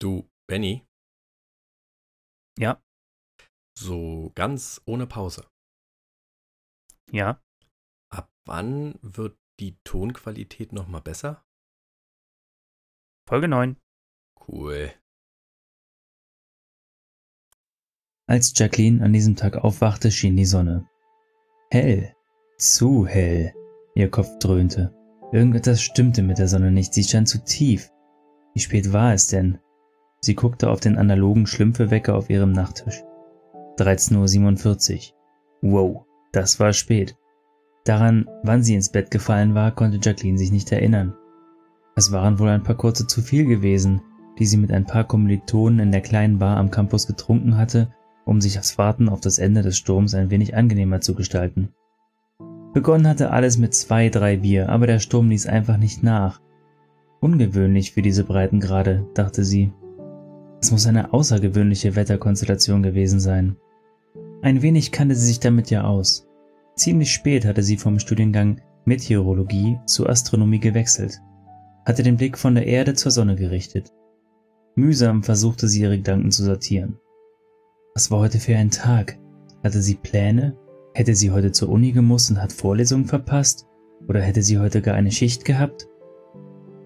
Du, Benny, Ja, so ganz ohne Pause. ja. Ab wann wird die Tonqualität nochmal besser? Folge 9. Cool. Als Jacqueline an diesem Tag aufwachte, schien die Sonne. Hell. Zu hell. Ihr Kopf dröhnte. Irgendetwas stimmte mit der Sonne nicht, sie stand zu tief. Wie spät war es denn? Sie guckte auf den analogen Schlümpfewecker auf ihrem Nachttisch. 13.47 Uhr. Wow, das war spät. Daran, wann sie ins Bett gefallen war, konnte Jacqueline sich nicht erinnern. Es waren wohl ein paar kurze zu viel gewesen, die sie mit ein paar Kommilitonen in der kleinen Bar am Campus getrunken hatte, um sich das Warten auf das Ende des Sturms ein wenig angenehmer zu gestalten. Begonnen hatte alles mit zwei, drei Bier, aber der Sturm ließ einfach nicht nach. Ungewöhnlich für diese Breitengrade, dachte sie. Es muss eine außergewöhnliche Wetterkonstellation gewesen sein. Ein wenig kannte sie sich damit ja aus. Ziemlich spät hatte sie vom Studiengang Meteorologie zu Astronomie gewechselt, hatte den Blick von der Erde zur Sonne gerichtet. Mühsam versuchte sie ihre Gedanken zu sortieren. Was war heute für ein Tag? Hatte sie Pläne? Hätte sie heute zur Uni gemusst und hat Vorlesungen verpasst? Oder hätte sie heute gar eine Schicht gehabt?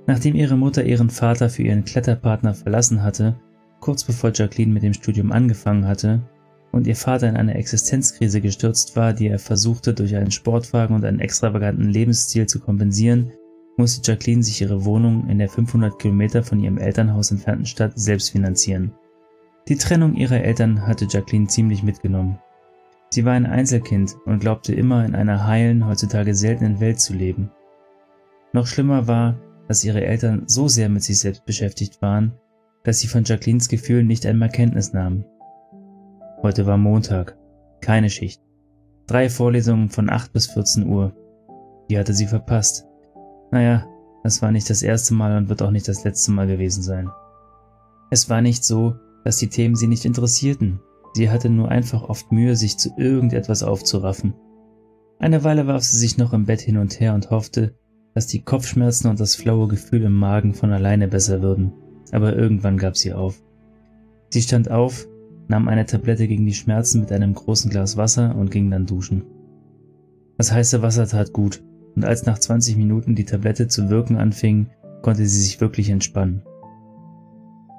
Nachdem ihre Mutter ihren Vater für ihren Kletterpartner verlassen hatte, kurz bevor Jacqueline mit dem Studium angefangen hatte, und ihr Vater in eine Existenzkrise gestürzt war, die er versuchte durch einen Sportwagen und einen extravaganten Lebensstil zu kompensieren, musste Jacqueline sich ihre Wohnung in der 500 Kilometer von ihrem Elternhaus entfernten Stadt selbst finanzieren. Die Trennung ihrer Eltern hatte Jacqueline ziemlich mitgenommen. Sie war ein Einzelkind und glaubte immer in einer heilen, heutzutage seltenen Welt zu leben. Noch schlimmer war, dass ihre Eltern so sehr mit sich selbst beschäftigt waren, dass sie von Jacquelines Gefühlen nicht einmal Kenntnis nahmen. Heute war Montag, keine Schicht. Drei Vorlesungen von 8 bis 14 Uhr. Die hatte sie verpasst. Naja, das war nicht das erste Mal und wird auch nicht das letzte Mal gewesen sein. Es war nicht so, dass die Themen sie nicht interessierten. Sie hatte nur einfach oft Mühe, sich zu irgendetwas aufzuraffen. Eine Weile warf sie sich noch im Bett hin und her und hoffte, dass die Kopfschmerzen und das flaue Gefühl im Magen von alleine besser würden. Aber irgendwann gab sie auf. Sie stand auf, nahm eine Tablette gegen die Schmerzen mit einem großen Glas Wasser und ging dann duschen. Das heiße Wasser tat gut, und als nach 20 Minuten die Tablette zu wirken anfing, konnte sie sich wirklich entspannen.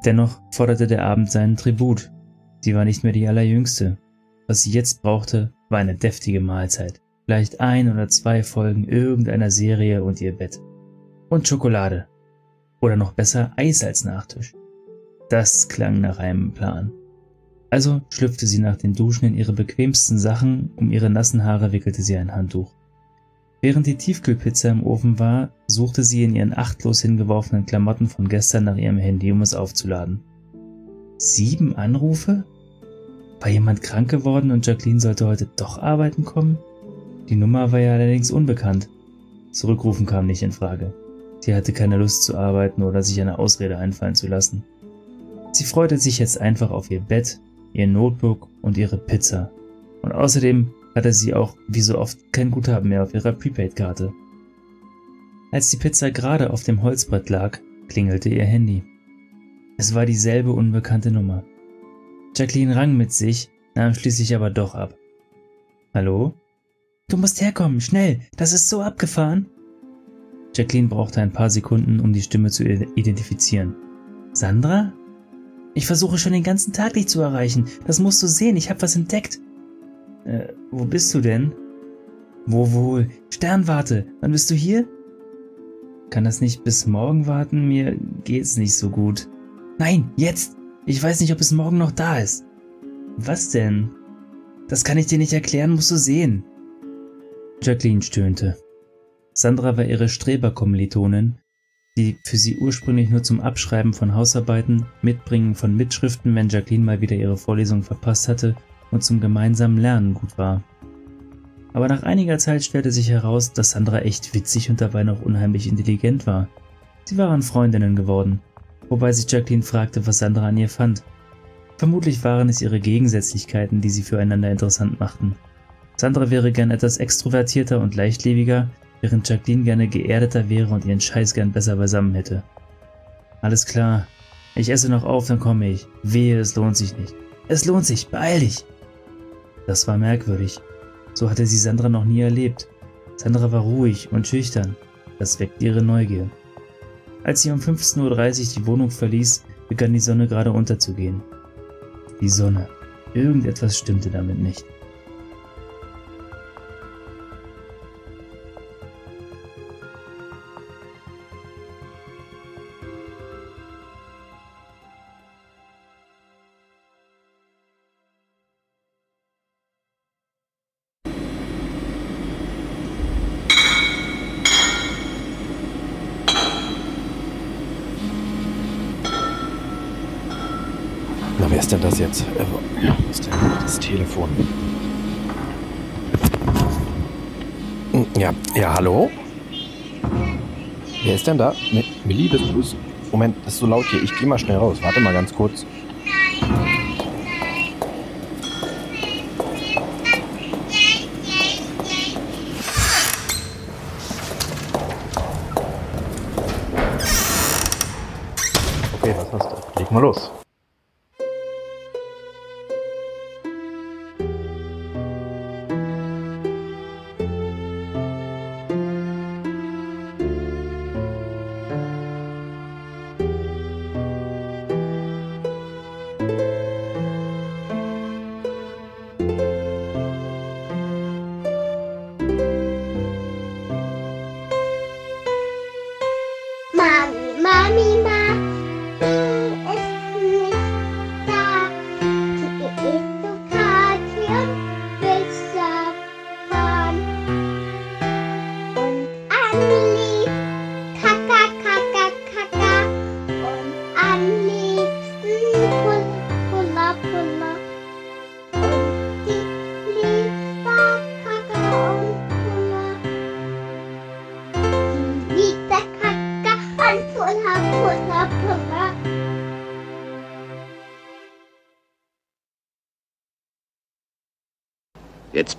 Dennoch forderte der Abend seinen Tribut. Sie war nicht mehr die allerjüngste. Was sie jetzt brauchte, war eine deftige Mahlzeit. Vielleicht ein oder zwei Folgen irgendeiner Serie und ihr Bett. Und Schokolade. Oder noch besser Eis als Nachtisch. Das klang nach einem Plan. Also schlüpfte sie nach den Duschen in ihre bequemsten Sachen, um ihre nassen Haare wickelte sie ein Handtuch. Während die Tiefkühlpizza im Ofen war, suchte sie in ihren achtlos hingeworfenen Klamotten von gestern nach ihrem Handy, um es aufzuladen. Sieben Anrufe? War jemand krank geworden und Jacqueline sollte heute doch arbeiten kommen? Die Nummer war ja allerdings unbekannt. Zurückrufen kam nicht in Frage. Sie hatte keine Lust zu arbeiten oder sich eine Ausrede einfallen zu lassen. Sie freute sich jetzt einfach auf ihr Bett, ihr Notebook und ihre Pizza. Und außerdem hatte sie auch wie so oft kein Guthaben mehr auf ihrer Prepaid-Karte. Als die Pizza gerade auf dem Holzbrett lag, klingelte ihr Handy. Es war dieselbe unbekannte Nummer. Jacqueline rang mit sich, nahm schließlich aber doch ab. Hallo? Du musst herkommen, schnell, das ist so abgefahren. Jacqueline brauchte ein paar Sekunden, um die Stimme zu identifizieren. Sandra? Ich versuche schon den ganzen Tag dich zu erreichen. Das musst du sehen, ich habe was entdeckt. Äh, wo bist du denn? Wo wohl? Sternwarte, wann bist du hier? Kann das nicht bis morgen warten? Mir geht's nicht so gut. Nein, jetzt! Ich weiß nicht, ob es morgen noch da ist. Was denn? Das kann ich dir nicht erklären, musst du sehen. Jacqueline stöhnte. Sandra war ihre Streberkommilitonin, die für sie ursprünglich nur zum Abschreiben von Hausarbeiten, Mitbringen von Mitschriften, wenn Jacqueline mal wieder ihre Vorlesung verpasst hatte, und zum gemeinsamen Lernen gut war. Aber nach einiger Zeit stellte sich heraus, dass Sandra echt witzig und dabei noch unheimlich intelligent war. Sie waren Freundinnen geworden, wobei sich Jacqueline fragte, was Sandra an ihr fand. Vermutlich waren es ihre Gegensätzlichkeiten, die sie füreinander interessant machten. Sandra wäre gern etwas extrovertierter und leichtlebiger, während Jacqueline gerne geerdeter wäre und ihren Scheiß gern besser beisammen hätte. Alles klar, Ich esse noch auf, dann komme ich. Wehe, es lohnt sich nicht. Es lohnt sich, beeil dich. Das war merkwürdig. So hatte sie Sandra noch nie erlebt. Sandra war ruhig und schüchtern. Das weckte ihre Neugier. Als sie um 15.30 Uhr die Wohnung verließ, begann die Sonne gerade unterzugehen. Die Sonne. Irgendetwas stimmte damit nicht. Wer ist denn da? Mi- Millie, bist du's? Moment, das ist so laut hier. Ich geh mal schnell raus. Warte mal ganz kurz.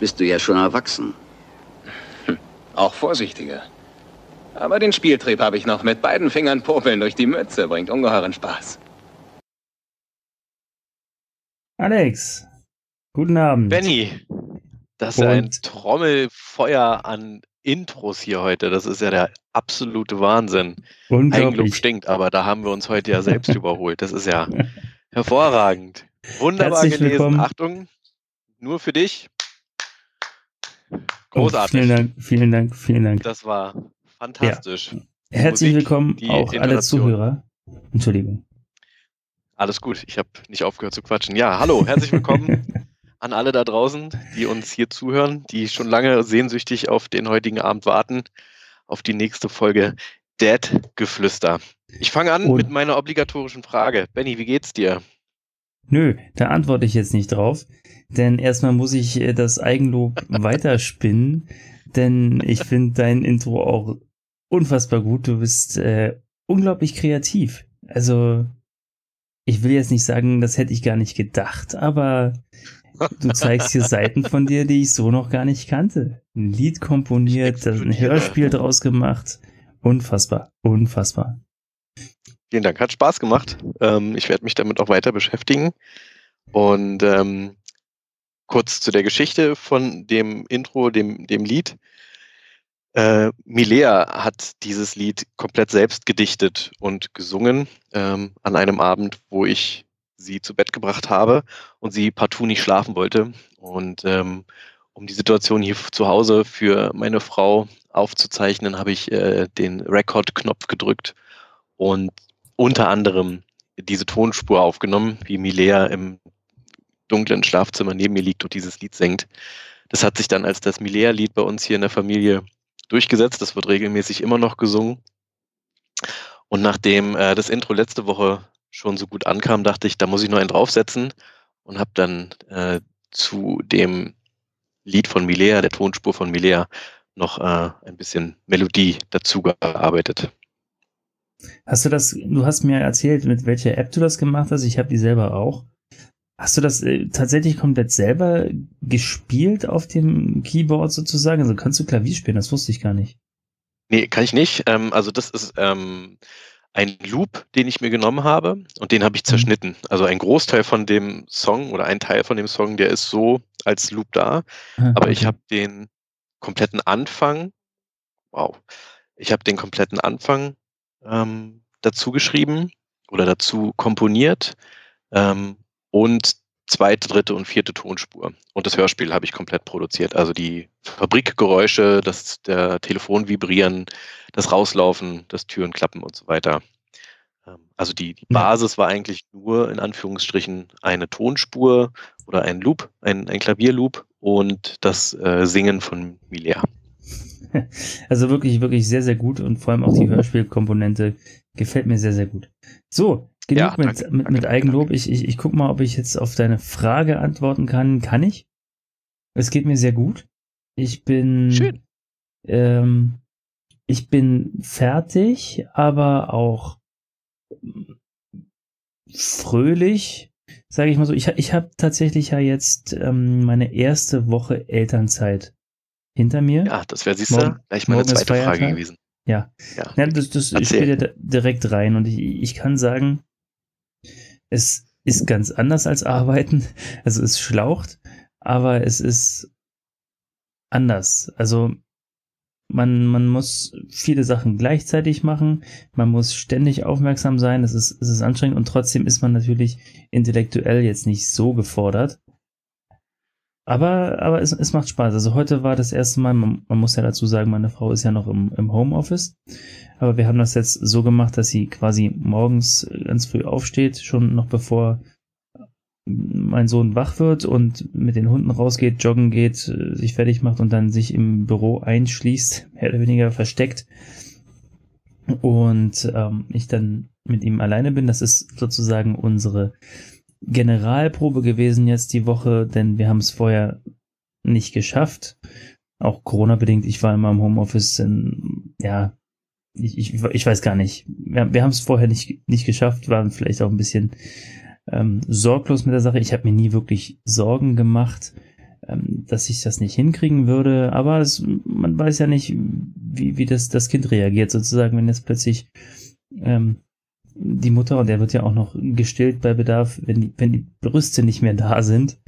Bist du ja schon erwachsen. Auch vorsichtiger. Aber den Spieltrieb habe ich noch. Mit beiden Fingern popeln durch die Mütze bringt ungeheuren Spaß. Alex, guten Abend. Benny, das ist ja ein Und- Trommelfeuer an Intros hier heute. Das ist ja der absolute Wahnsinn. Unglaublich. stinkt, aber da haben wir uns heute ja selbst überholt. Das ist ja hervorragend. Wunderbar Herzlich gelesen. willkommen. Achtung, nur für dich. Großartig. vielen Dank, vielen Dank, vielen Dank. Das war fantastisch. Herzlich Musik, willkommen auch alle. Zuhörer. Entschuldigung. Alles gut, ich habe nicht aufgehört zu quatschen. Ja, hallo, herzlich willkommen an alle da draußen, die uns hier zuhören, die schon lange sehnsüchtig auf den heutigen Abend warten, auf die nächste Folge Dad Geflüster. Ich fange an Und- mit meiner obligatorischen Frage. Benny, wie geht's dir? Nö, da antworte ich jetzt nicht drauf, denn erstmal muss ich äh, das Eigenlob weiterspinnen, denn ich finde dein Intro auch unfassbar gut. Du bist äh, unglaublich kreativ. Also, ich will jetzt nicht sagen, das hätte ich gar nicht gedacht, aber du zeigst hier Seiten von dir, die ich so noch gar nicht kannte. Ein Lied komponiert, ein. Hörspiel draus gemacht. Unfassbar, unfassbar. Vielen Dank, hat Spaß gemacht. Ähm, ich werde mich damit auch weiter beschäftigen. Und ähm, kurz zu der Geschichte von dem Intro, dem, dem Lied. Äh, Milea hat dieses Lied komplett selbst gedichtet und gesungen ähm, an einem Abend, wo ich sie zu Bett gebracht habe und sie partout nicht schlafen wollte. Und ähm, um die Situation hier zu Hause für meine Frau aufzuzeichnen, habe ich äh, den Record-Knopf gedrückt und unter anderem diese Tonspur aufgenommen, wie Milea im dunklen Schlafzimmer neben mir liegt und dieses Lied singt. Das hat sich dann als das Milea-Lied bei uns hier in der Familie durchgesetzt. Das wird regelmäßig immer noch gesungen. Und nachdem äh, das Intro letzte Woche schon so gut ankam, dachte ich, da muss ich noch einen draufsetzen und habe dann äh, zu dem Lied von Milea, der Tonspur von Milea, noch äh, ein bisschen Melodie dazu gearbeitet. Hast du das, du hast mir erzählt, mit welcher App du das gemacht hast. Ich habe die selber auch. Hast du das äh, tatsächlich komplett selber gespielt auf dem Keyboard sozusagen? Also kannst du Klavier spielen? Das wusste ich gar nicht. Nee, kann ich nicht. Ähm, also das ist ähm, einen Loop, den ich mir genommen habe und den habe ich zerschnitten. Also ein Großteil von dem Song oder ein Teil von dem Song, der ist so als Loop da, Ah, aber ich okay. habe den kompletten Anfang, wow, ich habe den kompletten Anfang ähm, dazu geschrieben oder dazu komponiert ähm, und zweite, dritte und vierte Tonspur. Und das Hörspiel habe ich komplett produziert. Also die Fabrikgeräusche, das der Telefon vibrieren, das Rauslaufen, das Türen klappen und so weiter. Ähm, Also die, die. Basis war eigentlich nur in Anführungsstrichen eine Tonspur oder ein Loop, ein, ein Klavierloop und das äh, Singen von Milea. Also wirklich, wirklich sehr, sehr gut und vor allem auch die Hörspielkomponente gefällt mir sehr, sehr gut. So, genug Ja, mit, danke, mit, danke, mit danke, Eigenlob. Ich, ich, ich guck mal, ob ich jetzt auf deine Frage antworten kann. Kann ich? Es geht mir sehr gut. Ich bin. Schön. Ähm, ich bin fertig, aber auch fröhlich, sage ich mal so. Ich, ich habe tatsächlich ja jetzt ähm, meine erste Woche Elternzeit hinter mir. Ja, das wäre, siehst du, Morgen- gleich meine zweite Frage gewesen. Ja. Ja, Ja, das, das spielt ja direkt rein und ich, ich kann sagen, es ist ganz anders als arbeiten. Also es schlaucht, aber es ist anders. Also man, man muss viele Sachen gleichzeitig machen, man muss ständig aufmerksam sein, es ist, es ist anstrengend und trotzdem ist man natürlich intellektuell jetzt nicht so gefordert. Aber, aber es, es macht Spaß. Also heute war das erste Mal, man, man muss ja dazu sagen, meine Frau ist ja noch im, im Homeoffice. Aber wir haben das jetzt so gemacht, dass sie quasi morgens ganz früh aufsteht, schon noch bevor mein Sohn wach wird und mit den Hunden rausgeht, joggen geht, äh, sich fertig macht und dann sich im Büro einschließt, mehr oder weniger versteckt. Und ähm, ich dann mit ihm alleine bin. Das ist sozusagen unsere Generalprobe gewesen jetzt die Woche, denn wir haben es vorher nicht geschafft. Auch Corona-bedingt, ich war immer im Homeoffice, in, ja, ich, ich, ich weiß gar nicht. Wir, wir haben es vorher nicht, nicht geschafft, waren vielleicht auch ein bisschen ähm, sorglos mit der Sache. Ich habe mir nie wirklich Sorgen gemacht, ähm, dass ich das nicht hinkriegen würde, aber es, man weiß ja nicht, wie, wie das, das Kind reagiert, sozusagen, wenn jetzt plötzlich ähm, die Mutter, und der wird ja auch noch gestillt bei Bedarf, wenn die, wenn die Brüste nicht mehr da sind.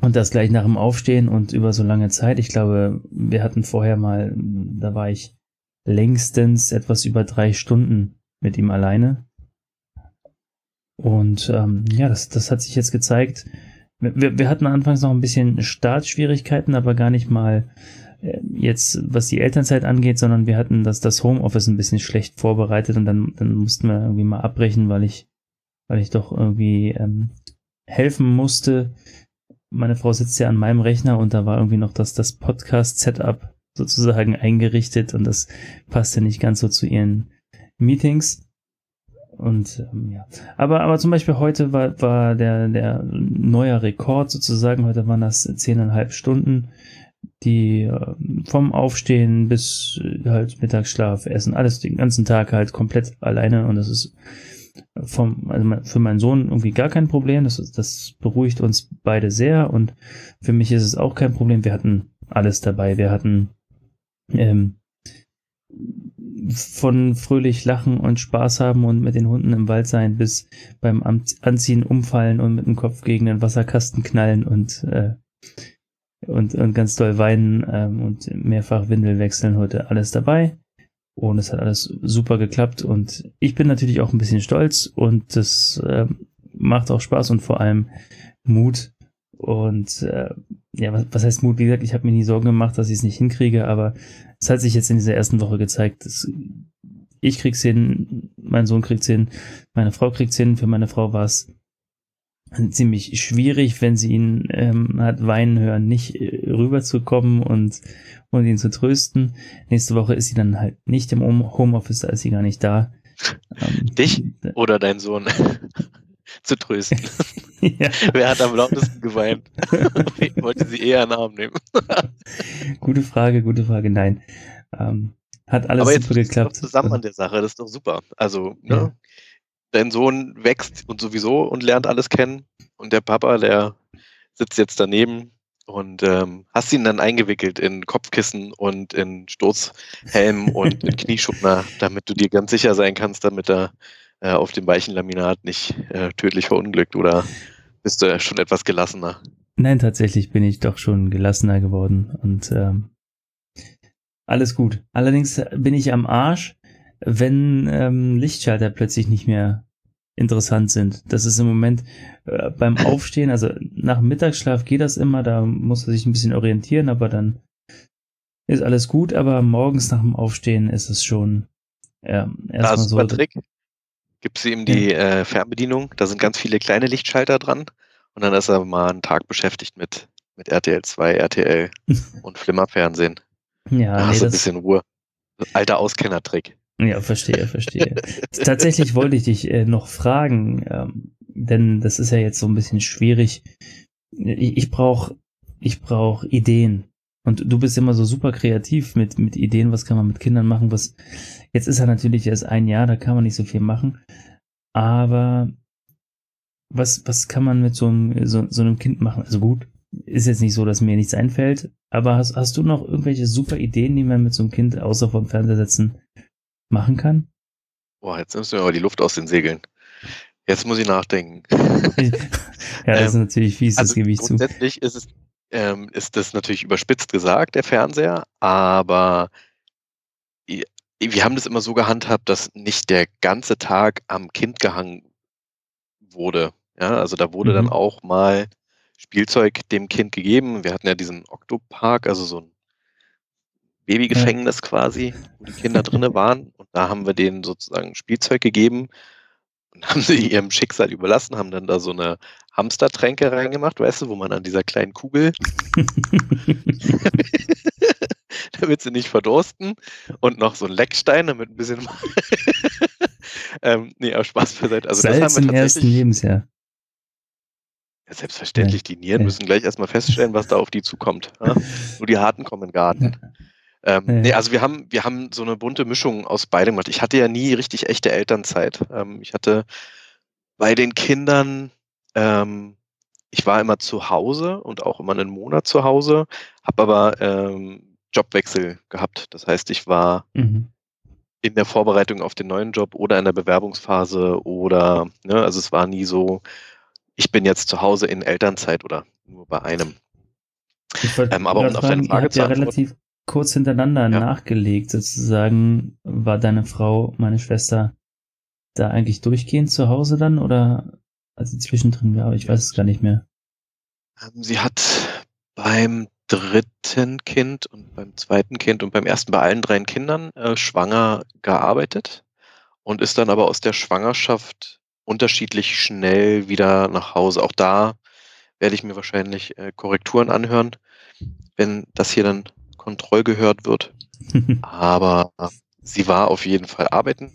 Und das gleich nach dem Aufstehen und über so lange Zeit. Ich glaube, wir hatten vorher mal, da war ich längstens etwas über drei Stunden mit ihm alleine. Und ähm, ja, das, das hat sich jetzt gezeigt. Wir, wir hatten anfangs noch ein bisschen Startschwierigkeiten, aber gar nicht mal jetzt, was die Elternzeit angeht, sondern wir hatten das, das Homeoffice ein bisschen schlecht vorbereitet und dann, dann mussten wir irgendwie mal abbrechen, weil ich, weil ich doch irgendwie ähm, helfen musste. Meine Frau sitzt ja an meinem Rechner und da war irgendwie noch das, das Podcast-Setup sozusagen eingerichtet und das passte nicht ganz so zu ihren Meetings. Und ähm, ja, aber aber zum Beispiel heute war war der der neuer Rekord sozusagen. Heute waren das zehneinhalb Stunden, die äh, vom Aufstehen bis äh, halt Mittagsschlaf, Essen, alles den ganzen Tag halt komplett alleine und das ist vom also für meinen Sohn irgendwie gar kein Problem. Das das beruhigt uns beide sehr und für mich ist es auch kein Problem. Wir hatten alles dabei. Wir hatten ähm, von fröhlich lachen und Spaß haben und mit den Hunden im Wald sein bis beim Anziehen umfallen und mit dem Kopf gegen den Wasserkasten knallen und äh, und, und ganz doll weinen ähm, und mehrfach Windel wechseln heute alles dabei und es hat alles super geklappt und ich bin natürlich auch ein bisschen stolz und das ähm, macht auch Spaß und vor allem Mut und äh, ja, was, was heißt Mut? Wie gesagt, ich habe mir nie Sorgen gemacht, dass ich es nicht hinkriege, aber es hat sich jetzt in dieser ersten Woche gezeigt, dass ich krieg's hin, mein Sohn kriegt's hin, meine Frau kriegt's hin. Für meine Frau war es ziemlich schwierig, wenn sie ihn ähm, hat weinen hören, nicht äh, rüberzukommen und, und ihn zu trösten. Nächste Woche ist sie dann halt nicht im Home- Homeoffice, da ist sie gar nicht da. Ähm, Dich? Oder dein Sohn zu trösten. ja. Wer hat am lautesten geweint? Wen wollte sie eher in den Arm nehmen? Gute Frage, gute Frage. Nein. Ähm, hat alles Aber jetzt super du doch geklappt. zusammen an der Sache, das ist doch super. Also, ne? Ja. Dein Sohn wächst und sowieso und lernt alles kennen. Und der Papa, der sitzt jetzt daneben und ähm, hast ihn dann eingewickelt in Kopfkissen und in Sturzhelm und in Knieschubner, damit du dir ganz sicher sein kannst, damit er äh, auf dem weichen Laminat nicht äh, tödlich verunglückt oder bist du schon etwas gelassener? Nein, tatsächlich bin ich doch schon gelassener geworden und ähm, alles gut. Allerdings bin ich am Arsch, wenn ähm, Lichtschalter plötzlich nicht mehr interessant sind. Das ist im Moment äh, beim Aufstehen, also nach Mittagsschlaf geht das immer, da muss er sich ein bisschen orientieren, aber dann ist alles gut, aber morgens nach dem Aufstehen ist es schon ähm, erstmal so. Trick. Gibst du ihm die äh, Fernbedienung, da sind ganz viele kleine Lichtschalter dran und dann ist er mal einen Tag beschäftigt mit, mit RTL 2, RTL und Flimmerfernsehen. Ja, Da nee, hast du ein bisschen Ruhe. Alter Auskennertrick. Ja, verstehe, verstehe. Tatsächlich wollte ich dich äh, noch fragen, ähm, denn das ist ja jetzt so ein bisschen schwierig. Ich, ich brauche ich brauch Ideen. Und du bist immer so super kreativ mit, mit Ideen, was kann man mit Kindern machen, was jetzt ist er natürlich erst ein Jahr, da kann man nicht so viel machen. Aber was, was kann man mit so einem, so, so einem Kind machen? Also gut, ist jetzt nicht so, dass mir nichts einfällt, aber hast, hast du noch irgendwelche super Ideen, die man mit so einem Kind außer vom Fernseher setzen machen kann? Boah, jetzt nimmst du mir aber die Luft aus den Segeln. Jetzt muss ich nachdenken. Ja, das ist Ähm, natürlich fies, das Also gebe ich zu. grundsätzlich ist es ähm, ist das natürlich überspitzt gesagt, der Fernseher, aber wir haben das immer so gehandhabt, dass nicht der ganze Tag am Kind gehangen wurde. Ja, also da wurde dann Mhm. auch mal Spielzeug dem Kind gegeben. Wir hatten ja diesen Oktopark, also so ein Babygefängnis quasi, wo die Kinder drinne waren. Und da haben wir denen sozusagen Spielzeug gegeben und haben sie ihrem Schicksal überlassen, haben dann da so eine Hamstertränke reingemacht, weißt du, wo man an dieser kleinen Kugel, damit sie nicht verdursten, und noch so ein Leckstein, damit ein bisschen. ähm, nee, aber Spaß beiseite. Also das Salz haben im wir ersten tatsächlich. Lebensjahr. Ja, selbstverständlich, die Nieren Ja. müssen gleich erstmal feststellen, was da auf die zukommt. Ja? Nur die Harten kommen in den Garten. Ähm, Ja. nee, also wir haben, wir haben so eine bunte Mischung aus beidem gemacht. Ich hatte ja nie richtig echte Elternzeit. Ähm, ich hatte bei den Kindern, ähm, ich war immer zu Hause und auch immer einen Monat zu Hause, habe aber ähm, Jobwechsel gehabt. Das heißt, ich war Mhm. in der Vorbereitung auf den neuen Job oder in der Bewerbungsphase oder, ne, also es war nie so, ich bin jetzt zu Hause in Elternzeit oder nur bei einem. Ich wollte Ähm, aber um auf deine Frage zu antworten- relativ kurz hintereinander Ja. nachgelegt, sozusagen. War deine Frau, meine Schwester, da eigentlich durchgehend zu Hause dann oder also zwischendrin war? Ich weiß es gar nicht mehr. Ähm, Sie hat beim dritten Kind und beim zweiten Kind und beim ersten bei allen drei Kindern äh, schwanger gearbeitet und ist dann aber aus der Schwangerschaft unterschiedlich schnell wieder nach Hause. Auch da werde ich mir wahrscheinlich äh, Korrekturen anhören, wenn das hier dann kontrollgehört wird. Aber sie war auf jeden Fall arbeiten,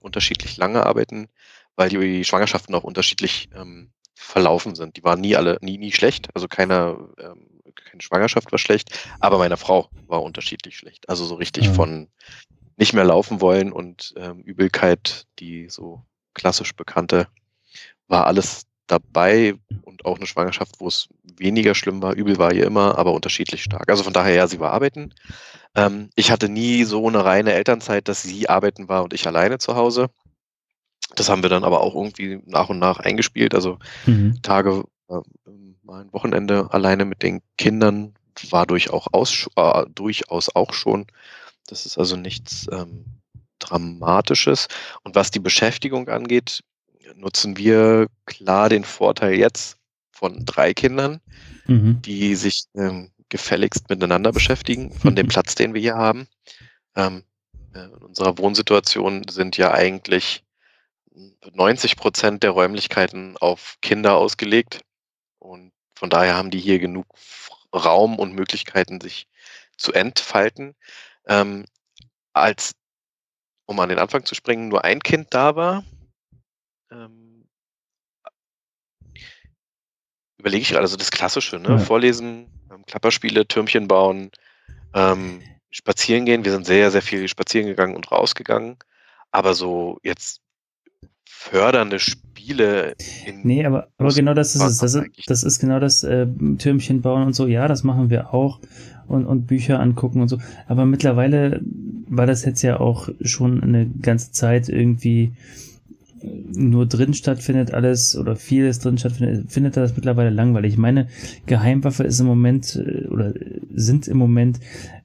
unterschiedlich lange arbeiten, weil die Schwangerschaften auch unterschiedlich ähm, verlaufen sind. Die waren nie alle, nie, nie schlecht. Also keine, ähm, keine Schwangerschaft war schlecht, aber meine Frau war unterschiedlich schlecht. Also so richtig Ja. von nicht mehr laufen wollen und ähm, Übelkeit, die so klassisch bekannte, war alles dabei und auch eine Schwangerschaft, wo es weniger schlimm war. Übel war ihr immer, aber unterschiedlich stark. Also von daher, ja, sie war arbeiten. Ähm, ich hatte nie so eine reine Elternzeit, dass sie arbeiten war und ich alleine zu Hause. Das haben wir dann aber auch irgendwie nach und nach eingespielt. Also Mhm. Tage, äh, mal ein Wochenende alleine mit den Kindern war durch auch aus, äh, durchaus auch schon. Das ist also nichts ähm, Dramatisches. Und was die Beschäftigung angeht, nutzen wir klar den Vorteil jetzt von drei Kindern, Mhm. die sich ähm, gefälligst miteinander beschäftigen, von dem Platz, den wir hier haben. Ähm, äh, in unserer Wohnsituation sind ja eigentlich 90 Prozent der Räumlichkeiten auf Kinder ausgelegt. Und von daher haben die hier genug Raum und Möglichkeiten, sich zu entfalten. Ähm, als, um an den Anfang zu springen, nur ein Kind da war, ähm, überlege ich gerade, also das Klassische, ne? Ja. Vorlesen, ähm, Klapperspiele, Türmchen bauen, ähm, spazieren gehen. Wir sind sehr, sehr viel spazieren gegangen und rausgegangen. Aber so jetzt fördernde Spiele in Nee, aber, aber genau das ist es. Das ist, das ist genau das äh, Türmchen bauen und so. Ja, das machen wir auch. Und, und Bücher angucken und so. Aber mittlerweile war das jetzt ja auch schon eine ganze Zeit irgendwie nur drin stattfindet alles oder vieles drin stattfindet, findet er das mittlerweile langweilig. Meine Geheimwaffe ist im Moment äh, oder sind im Moment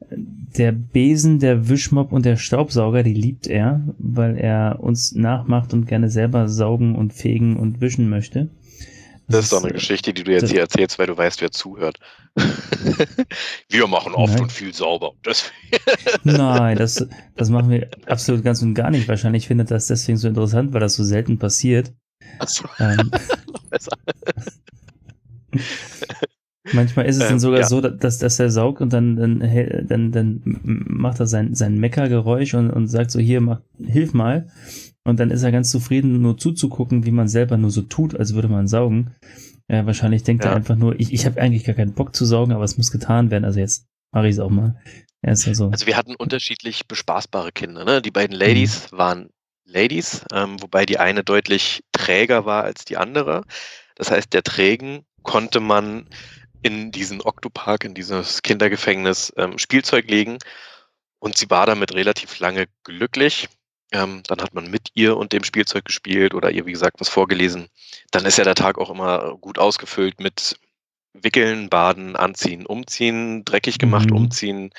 äh, der Besen, der Wischmopp und der Staubsauger, die liebt er, weil er uns nachmacht und gerne selber saugen und fegen und wischen möchte. Das ist doch eine äh, Geschichte, die du jetzt hier erzählst, weil du weißt, wer zuhört. wir machen oft Nein. und viel sauber. Nein, das, das machen wir absolut ganz und gar nicht. Wahrscheinlich findet das deswegen so interessant, weil das so selten passiert. Achso, Ähm, besser. manchmal ist es dann Ähm, sogar ja. so, dass, dass er saugt und dann, dann, dann, dann macht er sein, sein Meckergeräusch und, und sagt so, hier, mach, hilf mal. Und dann ist er ganz zufrieden, nur zuzugucken, wie man selber nur so tut, als würde man saugen. Äh, wahrscheinlich denkt Ja. er einfach nur, ich, ich habe eigentlich gar keinen Bock zu saugen, aber es muss getan werden. Also jetzt mache ich es auch mal. Er ist ja so. Also wir hatten unterschiedlich bespaßbare Kinder. Ne? Die beiden Ladies waren Ladies, ähm, wobei die eine deutlich träger war als die andere. Das heißt, der Trägen konnte man in diesen Oktopark, in dieses Kindergefängnis ähm, Spielzeug legen und sie war damit relativ lange glücklich. Ähm, dann hat man mit ihr und dem Spielzeug gespielt oder ihr, wie gesagt, was vorgelesen. Dann ist ja der Tag auch immer gut ausgefüllt mit Wickeln, Baden, Anziehen, Umziehen, dreckig gemacht, Mhm. umziehen.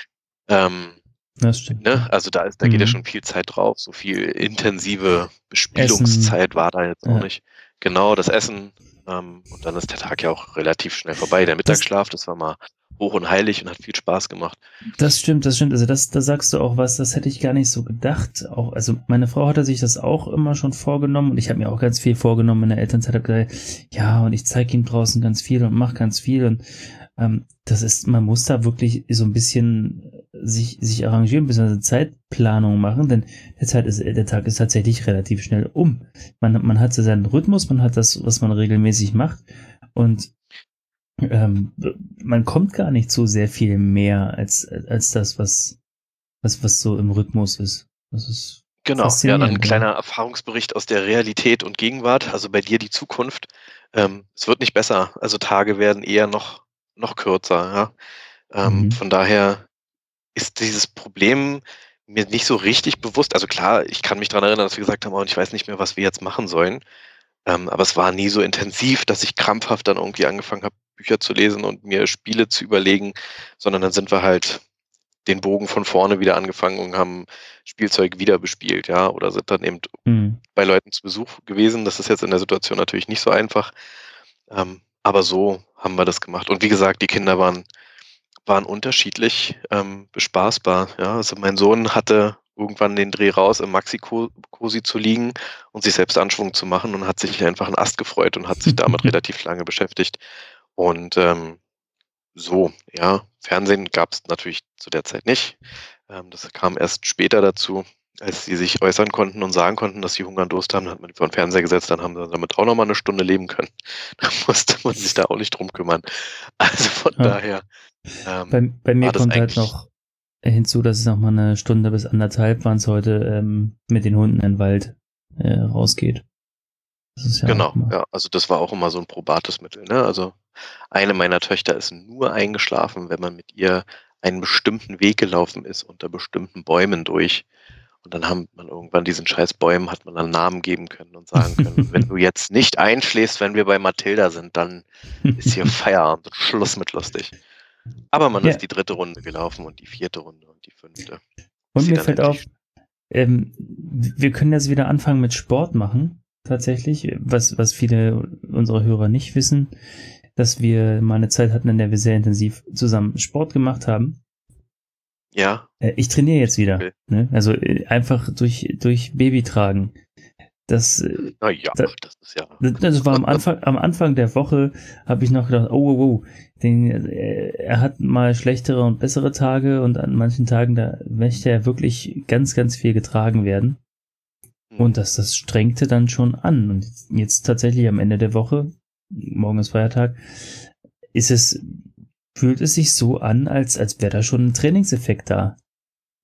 Ähm, das stimmt. ne? Also da ist, da geht ja Mhm. schon viel Zeit drauf. So viel intensive Bespielungszeit war da jetzt auch Ja. nicht. Genau, das Essen. Ähm, und dann ist der Tag ja auch relativ schnell vorbei. Der Mittagsschlaf, das war mal hoch und heilig und hat viel Spaß gemacht. Das stimmt, das stimmt. Also das, da sagst du auch was, das hätte ich gar nicht so gedacht. Auch, also meine Frau hatte sich das auch immer schon vorgenommen und ich habe mir auch ganz viel vorgenommen in der Elternzeit. Hab gesagt, ja, und ich zeige ihm draußen ganz viel und mache ganz viel und ähm, das ist, man muss da wirklich so ein bisschen sich, sich arrangieren, eine Zeitplanung machen, denn der, Zeit ist, der Tag ist tatsächlich relativ schnell um. Man, man hat so seinen Rhythmus, man hat das, was man regelmäßig macht und ähm, man kommt gar nicht zu sehr viel mehr als, als das, was, was, was so im Rhythmus ist. Das ist Genau, ja, dann ein ja. kleiner Erfahrungsbericht aus der Realität und Gegenwart, also bei dir die Zukunft. Ähm, es wird nicht besser, also Tage werden eher noch, noch kürzer. Ja? Ähm, Mhm. Von daher ist dieses Problem mir nicht so richtig bewusst. Also klar, ich kann mich daran erinnern, dass wir gesagt haben, oh, und ich weiß nicht mehr, was wir jetzt machen sollen. Ähm, aber es war nie so intensiv, dass ich krampfhaft dann irgendwie angefangen habe, Bücher zu lesen und mir Spiele zu überlegen, sondern dann sind wir halt den Bogen von vorne wieder angefangen und haben Spielzeug wieder bespielt, ja, oder sind dann eben hm, bei Leuten zu Besuch gewesen. Das ist jetzt in der Situation natürlich nicht so einfach. Ähm, aber so haben wir das gemacht. Und wie gesagt, die Kinder waren, waren unterschiedlich ähm, bespaßbar. Ja, also mein Sohn hatte irgendwann den Dreh raus, im Maxi-Cosi zu liegen und sich selbst Anschwung zu machen und hat sich einfach einen Ast gefreut und hat sich damit relativ lange beschäftigt. Und ähm, so, ja, Fernsehen gab es natürlich zu der Zeit nicht. Ähm, das kam erst später dazu, als sie sich äußern konnten und sagen konnten, dass sie Hunger und Durst haben. Dann hat man die vor den Fernseher gesetzt, dann haben sie damit auch nochmal eine Stunde leben können. Da musste man sich da auch nicht drum kümmern. Also von Ja. daher. Ähm, bei, bei mir kommt halt noch hinzu, dass es noch mal eine Stunde bis anderthalb waren es heute ähm, mit den Hunden in den Wald äh, rausgeht. Ja Genau, ja, also das war auch immer so ein probates Mittel. Ne? Also eine meiner Töchter ist nur eingeschlafen, wenn man mit ihr einen bestimmten Weg gelaufen ist unter bestimmten Bäumen durch. Und dann haben man irgendwann diesen scheiß Bäumen hat man dann Namen geben können und sagen können, wenn du jetzt nicht einschläfst, wenn wir bei Mathilda sind, dann ist hier Feierabend und Schluss mit lustig. Aber man Ja. ist die dritte Runde gelaufen und die vierte Runde und die fünfte. Und mir fällt auf, ähm, wir können jetzt wieder anfangen mit Sport machen, tatsächlich, was, was viele unserer Hörer nicht wissen, dass wir mal eine Zeit hatten, in der wir sehr intensiv zusammen Sport gemacht haben. Ja, Äh, ich trainiere jetzt wieder. Okay. Ne? Also äh, einfach durch, durch Baby tragen. Das, äh, na ja, Da- das ist ja. das war am Anfang, am Anfang der Woche, habe ich noch gedacht, oh, oh, oh, den, er hat mal schlechtere und bessere Tage und an manchen Tagen, da möchte er wirklich ganz, ganz viel getragen werden. hm, Und das, das strengte dann schon an. Und jetzt tatsächlich am Ende der Woche, morgen ist Feiertag, ist es, fühlt es sich so an, als, als wäre da schon ein Trainingseffekt da.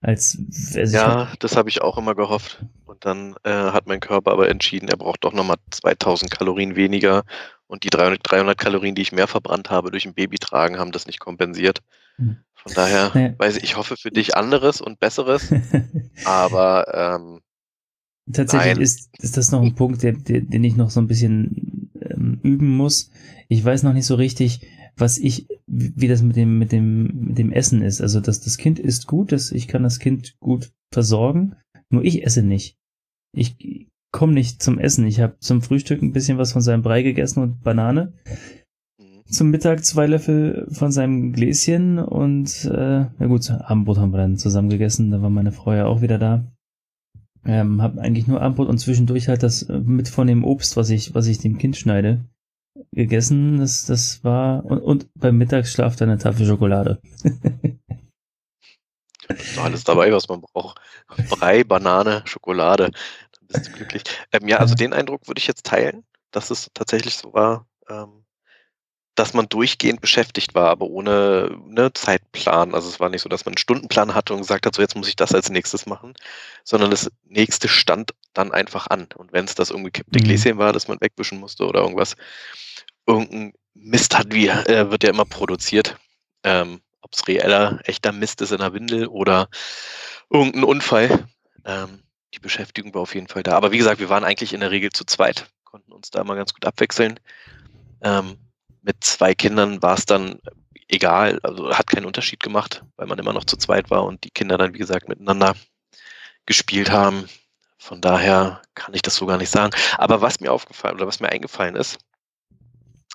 Als, also Ja, das habe ich auch immer gehofft. Und dann äh, hat mein Körper aber entschieden, er braucht doch nochmal 2000 Kalorien weniger. Und die 300, 300 Kalorien, die ich mehr verbrannt habe durch ein Babytragen, haben das nicht kompensiert. Hm. Von daher, Nee. weiß ich, ich hoffe für dich anderes und besseres. Aber ähm, Tatsächlich ist, ist das noch ein Punkt, der, der, den ich noch so ein bisschen ähm, üben muss. Ich weiß noch nicht so richtig, was ich, wie das mit dem, mit dem, mit dem Essen ist. Also, dass das Kind isst gut, dass ich kann das Kind gut versorgen. Nur ich esse nicht. Ich komme nicht zum Essen. Ich habe zum Frühstück ein bisschen was von seinem Brei gegessen und Banane. mh, Zum Mittag zwei Löffel von seinem Gläschen und äh, na gut, Abendbrot haben wir dann zusammen gegessen. Da war meine Frau ja auch wieder da. Ähm, hab eigentlich nur Abendbrot und zwischendurch halt das äh, mit von dem Obst, was ich, was ich dem Kind schneide, gegessen. Das, das war und, und beim Mittagsschlaf dann eine Tafel Schokolade. alles dabei, was man braucht. Brei, Banane, Schokolade. Dann bist du glücklich. Ähm, ja, also den Eindruck würde ich jetzt teilen, dass es tatsächlich so war, ähm, dass man durchgehend beschäftigt war, aber ohne ne, Zeitplan. Also es war nicht so, dass man einen Stundenplan hatte und gesagt hat, so jetzt muss ich das als nächstes machen, sondern das nächste stand dann einfach an. Und wenn es das irgendwie kippte Mhm. Gläschen war, das man wegwischen musste oder irgendwas, irgendein Mist hat wie, äh, wird ja immer produziert. Ähm, Ob es reeller, echter Mist ist in der Windel oder irgendein Unfall. Ähm, die Beschäftigung war auf jeden Fall da. Aber wie gesagt, wir waren eigentlich in der Regel zu zweit, konnten uns da mal ganz gut abwechseln. Ähm, mit zwei Kindern war es dann egal, also hat keinen Unterschied gemacht, weil man immer noch zu zweit war und die Kinder dann, wie gesagt, miteinander gespielt haben. Von daher kann ich das so gar nicht sagen. Aber was mir aufgefallen oder was mir eingefallen ist,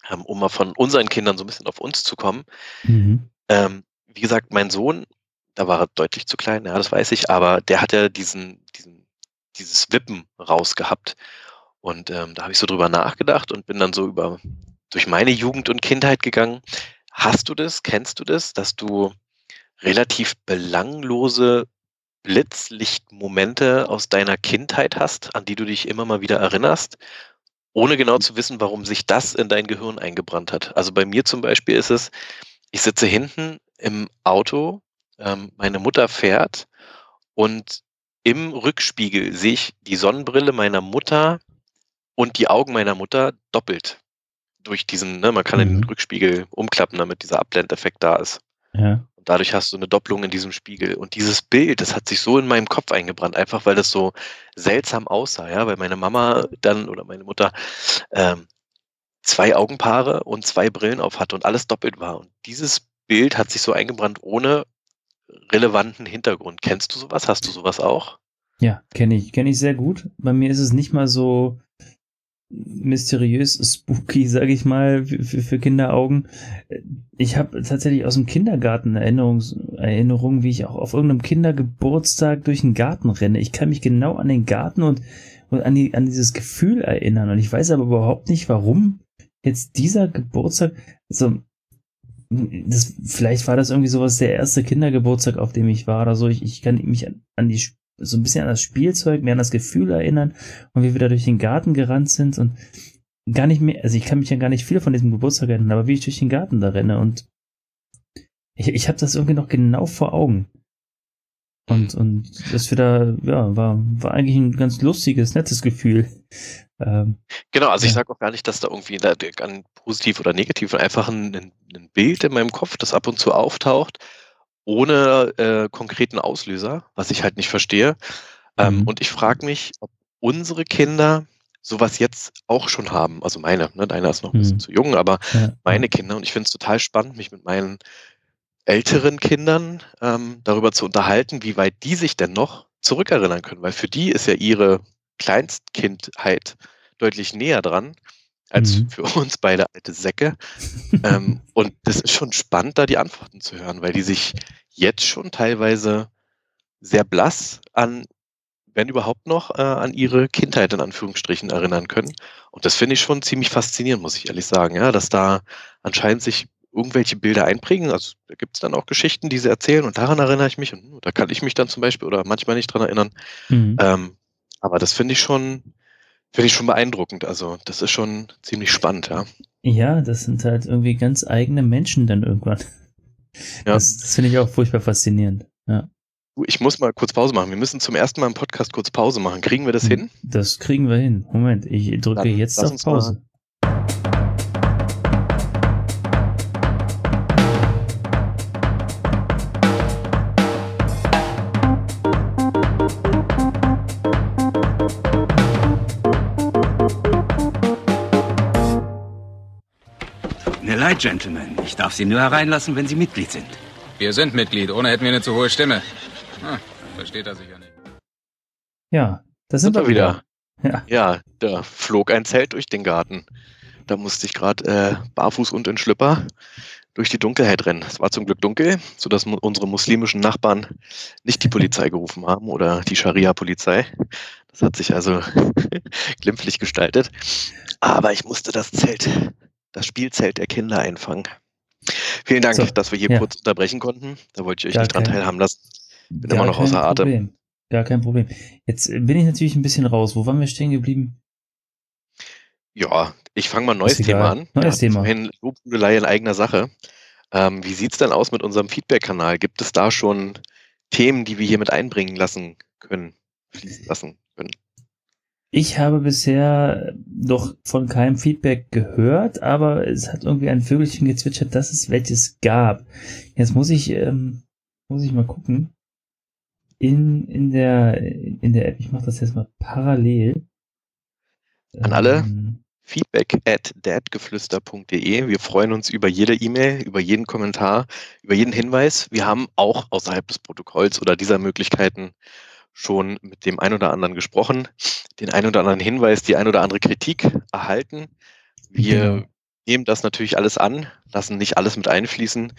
ähm, um mal von unseren Kindern so ein bisschen auf uns zu kommen, Mhm. ähm, wie gesagt, mein Sohn, da war er deutlich zu klein, ja, das weiß ich, aber der hat ja diesen, diesen, dieses Wippen rausgehabt. Und ähm, da habe ich so drüber nachgedacht und bin dann so über durch meine Jugend und Kindheit gegangen. Hast du das? Kennst du das, dass du relativ belanglose Blitzlichtmomente aus deiner Kindheit hast, an die du dich immer mal wieder erinnerst, ohne genau zu wissen, warum sich das in dein Gehirn eingebrannt hat? Also bei mir zum Beispiel ist es, ich sitze hinten im Auto, ähm, meine Mutter fährt und im Rückspiegel sehe ich die Sonnenbrille meiner Mutter und die Augen meiner Mutter doppelt. Durch diesen, ne, man kann den Mhm. Rückspiegel umklappen, damit dieser Abblendeffekt da ist. Ja. Und dadurch hast du eine Doppelung in diesem Spiegel. Und dieses Bild, das hat sich so in meinem Kopf eingebrannt, einfach weil das so seltsam aussah, ja, weil meine Mama dann oder meine Mutter ähm, zwei Augenpaare und zwei Brillen auf hatte und alles doppelt war. Und dieses Bild hat sich so eingebrannt ohne relevanten Hintergrund. Kennst du sowas? Hast du sowas auch? Ja, kenne ich, kenne ich sehr gut. Bei mir ist es nicht mal so mysteriös, spooky, sage ich mal, für, für, Kinderaugen. Ich habe tatsächlich aus dem Kindergarten Erinnerungs Erinnerungen, wie ich auch auf irgendeinem Kindergeburtstag durch den Garten renne. Ich kann mich genau an den Garten und, und an, die, an dieses Gefühl erinnern. Und ich weiß aber überhaupt nicht, warum jetzt dieser Geburtstag, also das, vielleicht war das irgendwie sowas der erste Kindergeburtstag, auf dem ich war oder so. Ich, ich kann mich an, an die so ein bisschen an das Spielzeug, mehr an das Gefühl erinnern und wie wir da durch den Garten gerannt sind und gar nicht mehr, also ich kann mich ja gar nicht viel von diesem Geburtstag erinnern, aber wie ich durch den Garten da renne und ich, ich habe das irgendwie noch genau vor Augen. Und, und das wieder, ja, war, war eigentlich ein ganz lustiges, nettes Gefühl. Ähm, Genau, also ich Ja. sage auch gar nicht, dass da irgendwie da, an positiv oder negativ, einfach ein, ein, ein Bild in meinem Kopf, das ab und zu auftaucht, ohne äh, konkreten Auslöser, was ich halt nicht verstehe. Ähm, Mhm. und ich frage mich, ob unsere Kinder sowas jetzt auch schon haben. Also meine, ne? deiner ist noch ein bisschen Mhm. zu jung, aber ja, meine Kinder. Und ich finde es total spannend, mich mit meinen älteren Kindern ähm, darüber zu unterhalten, wie weit die sich denn noch zurückerinnern können. Weil für die ist ja ihre Kleinstkindheit deutlich näher dran als Mhm. für uns beide alte Säcke. ähm, und das ist schon spannend, da die Antworten zu hören, weil die sich jetzt schon teilweise sehr blass an, wenn überhaupt noch, äh, an ihre Kindheit in Anführungsstrichen erinnern können. Und das finde ich schon ziemlich faszinierend, muss ich ehrlich sagen, ja, dass da anscheinend sich irgendwelche Bilder einprägen. Also da gibt es dann auch Geschichten, die sie erzählen und daran erinnere ich mich und hm, da kann ich mich dann zum Beispiel oder manchmal nicht dran erinnern. Mhm. Ähm, aber das finde ich schon, finde ich schon beeindruckend. Also das ist schon ziemlich spannend, ja. Ja, das sind halt irgendwie ganz eigene Menschen dann irgendwann. Ja. Das, das finde ich auch furchtbar faszinierend. Ja. Ich muss mal kurz Pause machen. Wir müssen zum ersten Mal im Podcast kurz Pause machen. Kriegen wir das hin? Das kriegen wir hin. Moment, ich drücke Dann jetzt auf Pause. Gentlemen. Ich darf Sie nur hereinlassen, wenn Sie Mitglied sind. Wir sind Mitglied, ohne hätten wir eine zu hohe Stimme. Hm, versteht er sicher nicht. Ja, da sind, Sind wir wieder. Ja. Ja, da flog ein Zelt durch den Garten. Da musste ich gerade äh, barfuß und in Schlüpper durch die Dunkelheit rennen. Es war zum Glück dunkel, sodass mu- unsere muslimischen Nachbarn nicht die Polizei gerufen haben oder die Scharia-Polizei. Das hat sich also glimpflich gestaltet. Aber ich musste das Zelt, das Spielzelt der Kinder einfangen. Vielen Dank, So, dass wir hier ja. kurz unterbrechen konnten. Da wollte ich euch Gar nicht dran kein- teilhaben lassen. Bin immer noch außer Atem. Problem. Gar kein Problem. Jetzt äh, bin ich natürlich ein bisschen raus. Wo waren wir stehen geblieben? Ja, ich fange mal ein neues. Thema an. Neues hatten Thema. Vorhin Lobhudelei in eigener Sache. Ähm, wie sieht's denn aus mit unserem Feedback-Kanal? Gibt es da schon Themen, die wir hier mit einbringen lassen können, fließen lassen können? Ich habe bisher noch von keinem Feedback gehört, aber es hat irgendwie ein Vögelchen gezwitschert, dass es welches gab. Jetzt muss ich, ähm, muss ich mal gucken. In, in der, in der App, ich mache das jetzt mal parallel. An alle? Ähm, Feedback at dadgeflüster.de. Wir freuen uns über jede E-Mail, über jeden Kommentar, über jeden Hinweis. Wir haben auch außerhalb des Protokolls oder dieser Möglichkeiten schon mit dem ein oder anderen gesprochen, den ein oder anderen Hinweis, die ein oder andere Kritik erhalten. Wir Genau. nehmen das natürlich alles an, lassen nicht alles mit einfließen,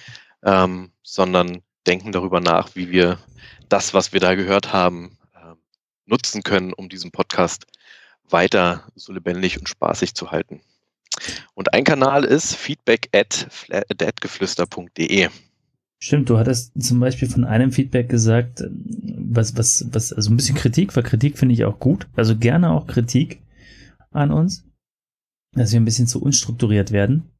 ähm, sondern denken darüber nach, wie wir das, was wir da gehört haben, ähm, nutzen können, um diesen Podcast weiter so lebendig und spaßig zu halten. Und ein Kanal ist feedback at dadgeflüster.de. Stimmt, du hattest zum Beispiel von einem Feedback gesagt, was, was, was, also ein bisschen Kritik, weil Kritik finde ich auch gut. Also gerne auch Kritik an uns, dass wir ein bisschen zu unstrukturiert werden,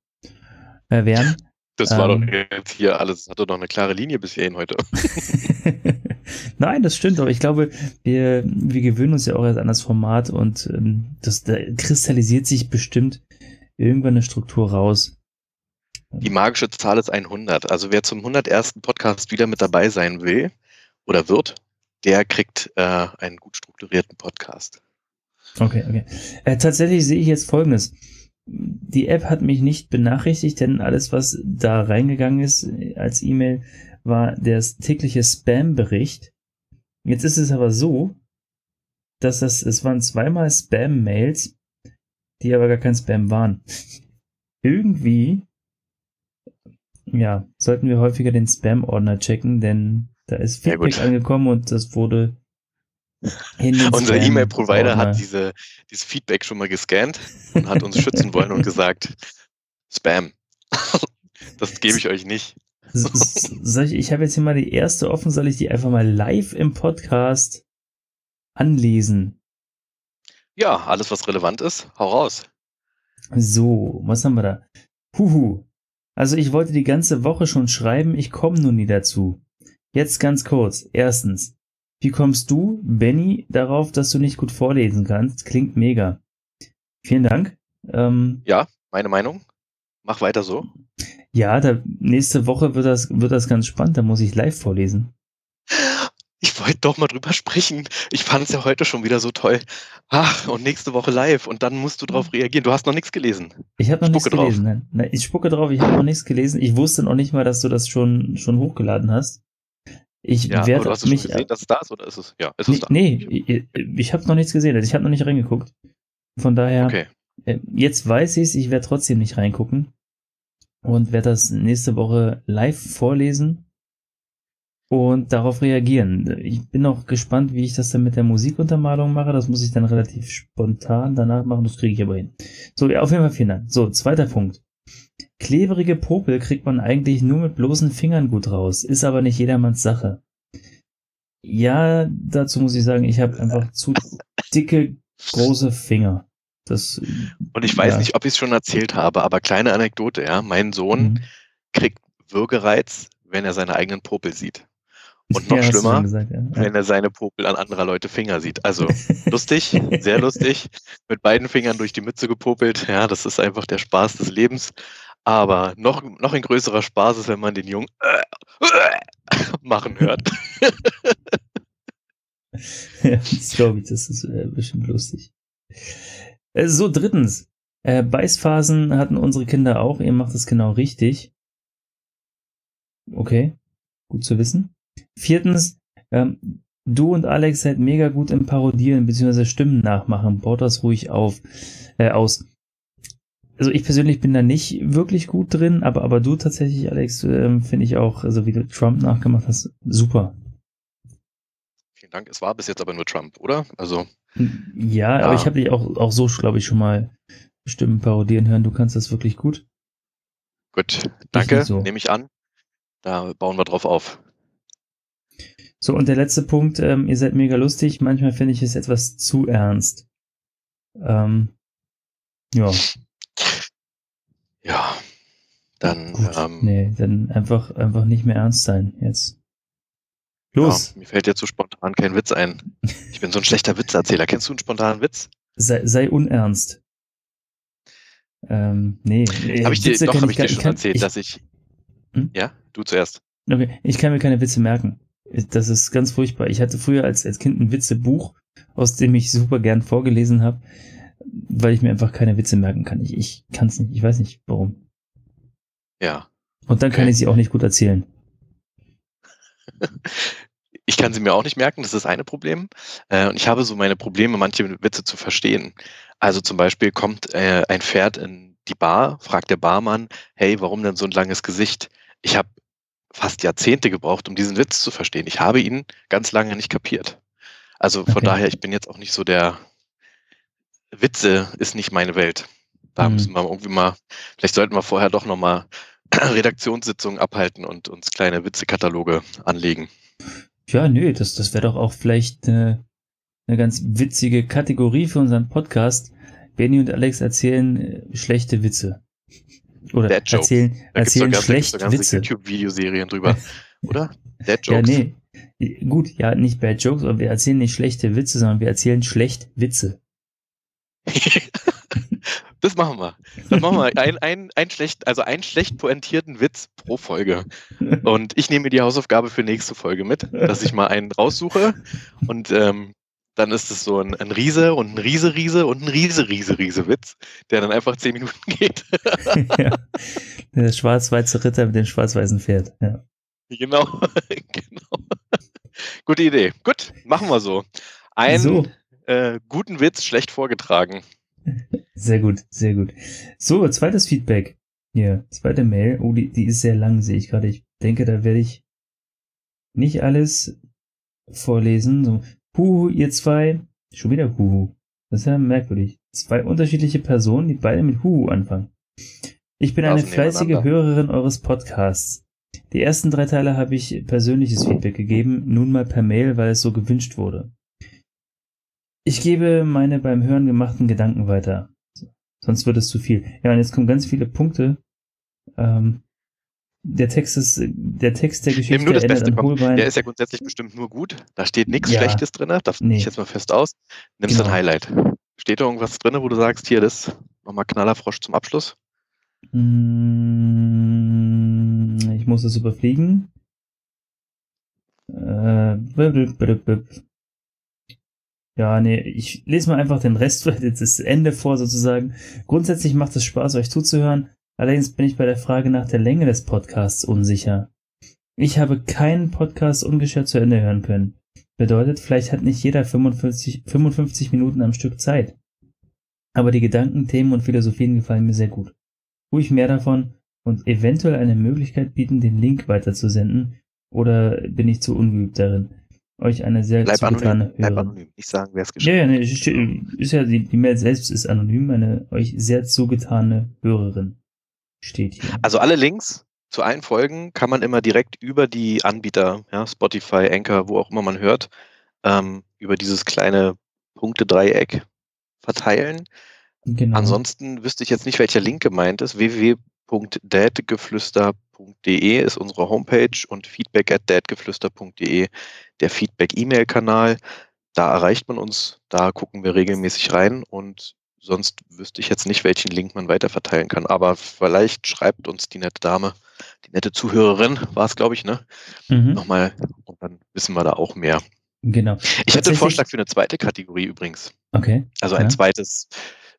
äh, werden. Das war Ähm. doch jetzt hier alles, hatte doch eine klare Linie bis hierhin heute. Nein, das stimmt, aber ich glaube, wir, wir gewöhnen uns ja auch erst an das Format und ähm, das da kristallisiert sich bestimmt irgendwann eine Struktur raus. Die magische Zahl ist 100. Also wer zum 101. Podcast wieder mit dabei sein will oder wird, der kriegt äh, einen gut strukturierten Podcast. Okay, okay. Äh, tatsächlich sehe ich jetzt Folgendes. Die App hat mich nicht benachrichtigt, denn alles, was da reingegangen ist äh, als E-Mail, war der tägliche Spam-Bericht. Jetzt ist es aber so, dass das, es waren zweimal Spam-Mails, die aber gar kein Spam waren. Irgendwie, ja, sollten wir häufiger den Spam-Ordner checken, denn da ist Ja. Feedback angekommen und das wurde in den Unser E-Mail-Provider hat diese, dieses Feedback schon mal gescannt und hat uns schützen wollen und gesagt, Spam. Das gebe ich euch nicht. Soll ich, ich habe jetzt hier mal die erste offen, soll ich die einfach mal live im Podcast anlesen? Ja, alles was relevant ist, hau raus. So, was haben wir da? Huhu. Also ich wollte die ganze Woche schon schreiben, ich komme nun nie dazu. Jetzt ganz kurz. Erstens, wie kommst du, Benny, darauf, dass du nicht gut vorlesen kannst? Klingt mega. Vielen Dank. Ähm, Meine Meinung. Mach weiter so. ja, da, nächste Woche wird das, wird das ganz spannend, da muss ich live vorlesen. Ich wollte doch mal drüber sprechen. Ich fand es ja heute schon wieder so toll. Ach, und nächste Woche live. Und dann musst du darauf reagieren. Du hast noch nichts gelesen. Ich habe noch nichts Spucke drauf. gelesen. Nein, ich spucke drauf, ich habe noch nichts gelesen. Ich wusste noch nicht mal, dass du das schon, schon hochgeladen hast. Ich Ja, aber werde du hast mich. schon gesehen, dass es da ist, oder ist es? Ja, ist nee, es da? nee, ich, ich habe noch nichts gesehen. Also ich habe noch nicht reingeguckt. Von daher, Okay. äh, jetzt weiß ich es, ich werde trotzdem nicht reingucken. Und werde das nächste Woche live vorlesen und darauf reagieren. Ich bin auch gespannt, wie ich das dann mit der Musikuntermalung mache. Das muss ich dann relativ spontan danach machen. Das kriege ich aber hin. So, auf jeden Fall vielen Dank. So, zweiter Punkt. Klebrige Popel kriegt man eigentlich nur mit bloßen Fingern gut raus, ist aber nicht jedermanns Sache. Ja, dazu muss ich sagen, ich habe einfach zu dicke, große Finger. Das, Und ich weiß ja. nicht, ob ich es schon erzählt habe, aber kleine Anekdote, ja. Mein Sohn Mhm. kriegt Würgereiz, wenn er seine eigenen Popel sieht. Und noch Ja, schlimmer, gesagt, ja. wenn er seine Popel an anderer Leute Finger sieht. Also lustig, sehr lustig. Mit beiden Fingern durch die Mütze gepopelt. Ja, das ist einfach der Spaß des Lebens. Aber noch, noch ein größerer Spaß ist, wenn man den Jungen machen hört. ja, das glaube ich, das ist äh, bestimmt lustig. Äh, so, drittens. Äh, Beißphasen hatten unsere Kinder auch. Ihr macht es genau richtig. Okay, gut zu wissen. Viertens, ähm, du und Alex seid mega gut im Parodieren bzw. Stimmen nachmachen. Baut das ruhig auf, äh, aus. Also ich persönlich bin da nicht wirklich gut drin, aber, aber du tatsächlich, Alex, ähm, finde ich auch, also wie du Trump nachgemacht hast, super. Vielen Dank. Es war bis jetzt aber nur Trump, oder? Also, Ja, aber Ja. ich habe dich auch, auch so, glaube ich, schon mal Stimmen parodieren hören. Du kannst das wirklich gut. gut. Danke, so. nehme ich an. Da bauen wir drauf auf. So, und der letzte Punkt, ähm, ihr seid mega lustig. Manchmal finde ich es etwas zu ernst. Ähm, ja, Ja. Dann, gut. ähm, nee, dann einfach, einfach nicht mehr ernst sein jetzt. Los, Ja, mir fällt jetzt so spontan kein Witz ein. Ich bin so ein schlechter Witzerzähler. Kennst du einen spontanen Witz? sei, sei unernst. Ähm, nee. Habe ich dir, doch, habe ich dir gar- schon kann- erzählt, ich, dass ich. Hm? Ja, du zuerst. Okay, ich kann mir keine Witze merken. Das ist ganz furchtbar. Ich hatte früher als, als Kind ein Witzebuch, aus dem ich super gern vorgelesen habe, weil ich mir einfach keine Witze merken kann. Ich, ich kann es nicht. Ich weiß nicht, warum. Ja. Und dann kann Okay. ich sie auch nicht gut erzählen. Ich kann sie mir auch nicht merken, das ist eine Problem. Äh, und ich habe so meine Probleme, manche Witze zu verstehen. Also zum Beispiel kommt äh, ein Pferd in die Bar, fragt der Barmann, hey, warum denn so ein langes Gesicht? Ich habe fast Jahrzehnte gebraucht, um diesen Witz zu verstehen. Ich habe ihn ganz lange nicht kapiert. Also von Okay. daher, ich bin jetzt auch nicht so der Witze ist nicht meine Welt. Da Mhm. müssen wir irgendwie mal, vielleicht sollten wir vorher doch nochmal Redaktionssitzungen abhalten und uns kleine Witzekataloge anlegen. Ja, nö, das, das wäre doch auch vielleicht eine, eine ganz witzige Kategorie für unseren Podcast. Benny und Alex erzählen äh, schlechte Witze. Oder Dad Jokes. erzählen, Da erzählen ganz- da gibt's schlecht ganze Witze. YouTube-Videoserien drüber, oder? Dead Ja, Jokes. nee. Gut, ja, nicht Bad Jokes, aber wir erzählen nicht schlechte Witze, sondern wir erzählen schlecht Witze. das machen wir. Das machen wir. Ein, ein, ein schlecht, also einen schlecht pointierten Witz pro Folge. Und ich nehme mir die Hausaufgabe für nächste Folge mit, dass ich mal einen raussuche und ähm, dann ist es so ein, ein Riese und ein Riese, Riese und ein Riese, Riese, Riese Witz, der dann einfach zehn Minuten geht. ja. Der schwarz-weiße Ritter mit dem schwarz-weißen Pferd. Ja. genau. genau. Gute Idee. Gut, machen wir so. Einen So. äh, guten Witz schlecht vorgetragen. Sehr gut, sehr gut. So, zweites Feedback. Hier, zweite Mail. Oh, die, die ist sehr lang, sehe ich gerade. Ich denke, da werde ich nicht alles vorlesen. So, Huhu, ihr zwei. Schon wieder Huhu. Das ist ja merkwürdig. Zwei unterschiedliche Personen, die beide mit Huhu anfangen. Ich bin eine fleißige. Hörerin eures Podcasts. Die ersten drei Teile habe ich persönliches Feedback gegeben, nun mal per Mail, weil es so gewünscht wurde. Ich gebe meine beim Hören gemachten Gedanken weiter. Sonst wird es zu viel. Ja, und jetzt kommen ganz viele Punkte. Ähm, der Text ist, der Text der Geschichte Nimm nur das Beste. Holbein. der ist ja grundsätzlich bestimmt nur gut. Da steht nichts Ja. Schlechtes drin. Da Nee. ich jetzt mal fest aus. Nimmst Genau. ein Highlight. Steht da irgendwas drin, wo du sagst, hier, das nochmal Knallerfrosch zum Abschluss? Mm, Ich muss es überfliegen. Äh. Ja, nee, ich lese mal einfach den Rest, das Ende vor sozusagen. Grundsätzlich macht es Spaß, euch zuzuhören. Allerdings bin ich bei der Frage nach der Länge des Podcasts unsicher. Ich habe keinen Podcast ungeschert zu Ende hören können. Bedeutet, vielleicht hat nicht jeder 55, 55 Minuten am Stück Zeit. Aber die Gedanken, Themen und Philosophien gefallen mir sehr gut. Ruhig mehr davon und eventuell eine Möglichkeit bieten, den Link weiterzusenden. Oder bin ich zu ungeübt darin? Euch eine sehr Bleib zugetane anonym. Bleib Hörerin. anonym. Nicht sagen, wer es Ja, geschrieben ja, nee, st- ist ja, die, die Mail selbst ist anonym, eine euch sehr zugetane Hörerin steht hier. Also alle Links zu allen Folgen kann man immer direkt über die Anbieter, ja, Spotify, Anchor, wo auch immer man hört, ähm, über dieses kleine Punktedreieck verteilen. genau. Ansonsten wüsste ich jetzt nicht, welcher Link gemeint ist. dadgeflüster.de ist unsere Homepage und feedback at dadgeflüster.de der Feedback-E-Mail-Kanal. Da erreicht man uns, da gucken wir regelmäßig rein und sonst wüsste ich jetzt nicht, welchen Link man weiterverteilen kann. Aber vielleicht schreibt uns die nette Dame, die nette Zuhörerin, war es, glaube ich, ne? Mhm. Nochmal und dann wissen wir da auch mehr. Genau. Ich hätte einen Vorschlag für eine zweite Kategorie übrigens. Okay. Also ein Ja. zweites,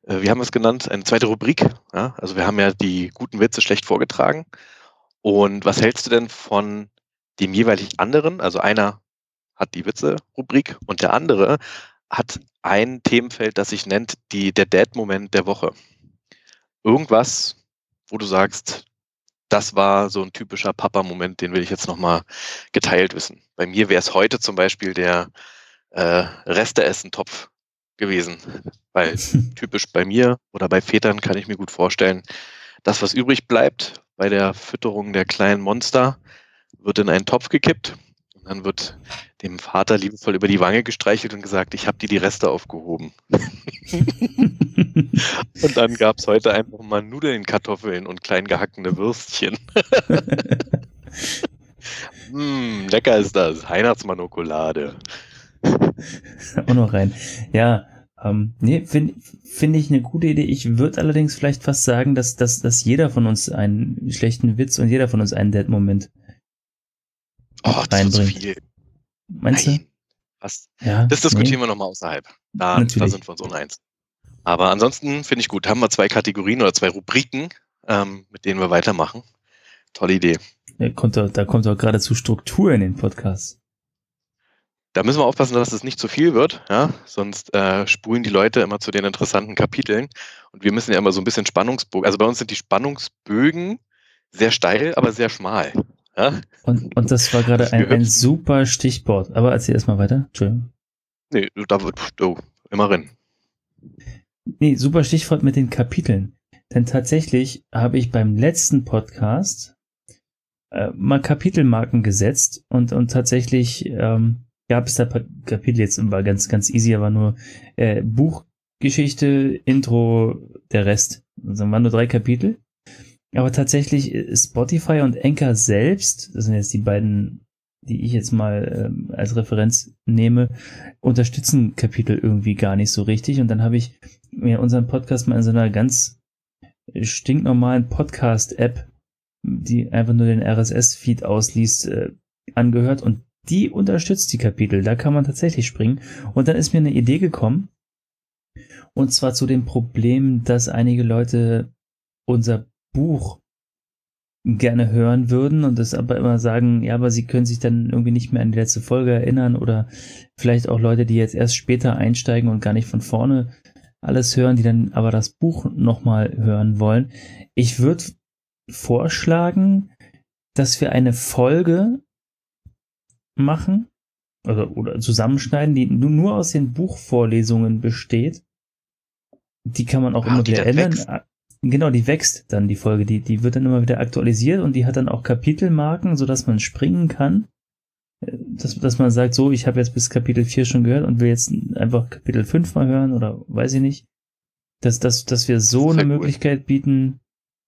äh, wie haben wir es genannt? Eine zweite Rubrik. Ja? Also wir haben ja die guten Witze schlecht vorgetragen. Und was hältst du denn von dem jeweilig anderen? Also einer hat die Witze-Rubrik und der andere hat ein Themenfeld, das sich nennt die, der Dad-Moment der Woche. Irgendwas, wo du sagst, das war so ein typischer Papa-Moment, den will ich jetzt nochmal geteilt wissen. Bei mir wäre es heute zum Beispiel der äh, Resteessen-Topf gewesen. Weil typisch bei mir oder bei Vätern kann ich mir gut vorstellen, das, was übrig bleibt bei der Fütterung der kleinen Monster, wird in einen Topf gekippt und dann wird dem Vater liebevoll über die Wange gestreichelt und gesagt, ich habe dir die Reste aufgehoben. Und dann gab es heute einfach mal Nudeln, Kartoffeln und klein gehackene Würstchen. mm, lecker ist das. Weihnachtsmanokulade. Auch noch rein. Ja, ähm, nee, finde find ich eine gute Idee. Ich würde allerdings vielleicht fast sagen, dass, dass, dass jeder von uns einen schlechten Witz und jeder von uns einen Dead-Moment Oh, das wird zu reinbringt. viel. Meinst Nein. Was? du? Ja. Das diskutieren wir nochmal außerhalb. Da, da sind wir uns uneins. Aber ansonsten finde ich gut, haben wir zwei Kategorien oder zwei Rubriken, ähm, mit denen wir weitermachen. Tolle Idee. Nee. Da kommt doch, da kommt doch geradezu Struktur in den Podcast. Da müssen wir aufpassen, dass es nicht zu viel wird, ja? sonst äh, spulen die Leute immer zu den interessanten Kapiteln. Und wir müssen ja immer so ein bisschen Spannungsbogen. Also bei uns sind die Spannungsbögen sehr steil, aber sehr schmal. Ja? Und, und das war gerade ein, ein super Stichwort. Aber erzähl erstmal weiter. Entschuldigung. Nee, da wird oh, immer rein. Nee, super Stichwort mit den Kapiteln. Denn tatsächlich habe ich beim letzten Podcast äh, mal Kapitelmarken gesetzt und, und tatsächlich ähm, gab es da Kapitel, jetzt war ganz, ganz easy, aber nur äh, Buchgeschichte, Intro, der Rest. Also waren nur drei Kapitel. Aber tatsächlich äh, Spotify und Anchor selbst, das sind jetzt die beiden, die ich jetzt mal ähm, als Referenz nehme, unterstützen Kapitel irgendwie gar nicht so richtig. Und dann habe ich mir unseren Podcast mal in so einer ganz stinknormalen Podcast-App, die einfach nur den RSS-Feed ausliest, äh, angehört und die unterstützt die Kapitel. Da kann man tatsächlich springen. Und dann ist mir eine Idee gekommen. Und zwar zu dem Problem, dass einige Leute unser Buch gerne hören würden und das aber immer sagen, ja, aber sie können sich dann irgendwie nicht mehr an die letzte Folge erinnern oder vielleicht auch Leute, die jetzt erst später einsteigen und gar nicht von vorne alles hören, die dann aber das Buch nochmal hören wollen. Ich würde vorschlagen, dass wir eine Folge machen oder, oder zusammenschneiden, die nu- nur aus den Buchvorlesungen besteht. Die kann man auch Ah, immer wieder ändern. Genau, die wächst dann die Folge, die, die wird dann immer wieder aktualisiert und die hat dann auch Kapitelmarken, sodass man springen kann. Äh, Dass, dass man sagt, so, ich habe jetzt bis Kapitel 4 schon gehört und will jetzt einfach Kapitel 5 mal hören oder weiß ich nicht. Dass, dass, dass wir so Das eine cool. Möglichkeit bieten,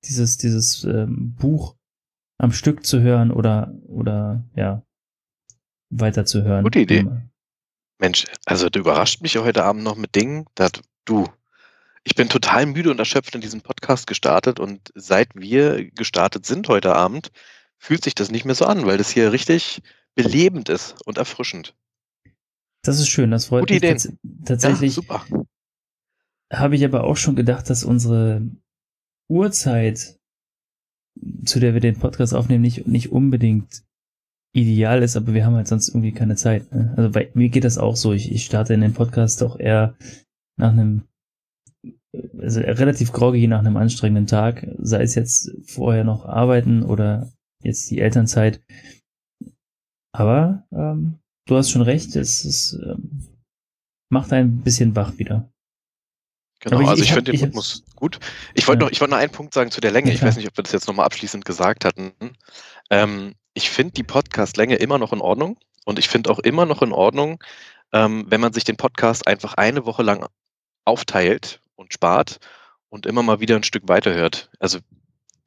dieses, dieses ähm, Buch am Stück zu hören oder, oder ja, weiter zu hören. Gute Idee. Mensch, also du überrascht mich ja heute Abend noch mit Dingen, dass du, ich bin total müde und erschöpft in diesen Podcast gestartet und seit wir gestartet sind heute Abend, fühlt sich das nicht mehr so an, weil das hier richtig belebend ist und erfrischend. Das ist schön, das freut Gute mich Ideen. tats tatsächlich. Ja, super. habe ich aber auch schon gedacht, dass unsere Uhrzeit, zu der wir den Podcast aufnehmen, nicht, nicht unbedingt ideal ist, aber wir haben halt sonst irgendwie keine Zeit. Ne? Also bei mir geht das auch so. Ich, ich starte in den Podcast auch eher nach einem, also relativ groggy nach einem anstrengenden Tag, sei es jetzt vorher noch arbeiten oder jetzt die Elternzeit. Aber ähm, du hast schon recht, es ist, ähm, macht ein bisschen wach wieder. Genau, ich- also ich ich, finde den ich Rhythmus gut. Ich wollte Ja. noch, ich wollte noch einen Punkt sagen zu der Länge. Ja, ich weiß nicht, ob wir das jetzt nochmal abschließend gesagt hatten. Ähm, ich finde die Podcast-Länge immer noch in Ordnung und ich finde auch immer noch in Ordnung, ähm, wenn man sich den Podcast einfach eine Woche lang aufteilt spart und immer mal wieder ein Stück weiterhört. Also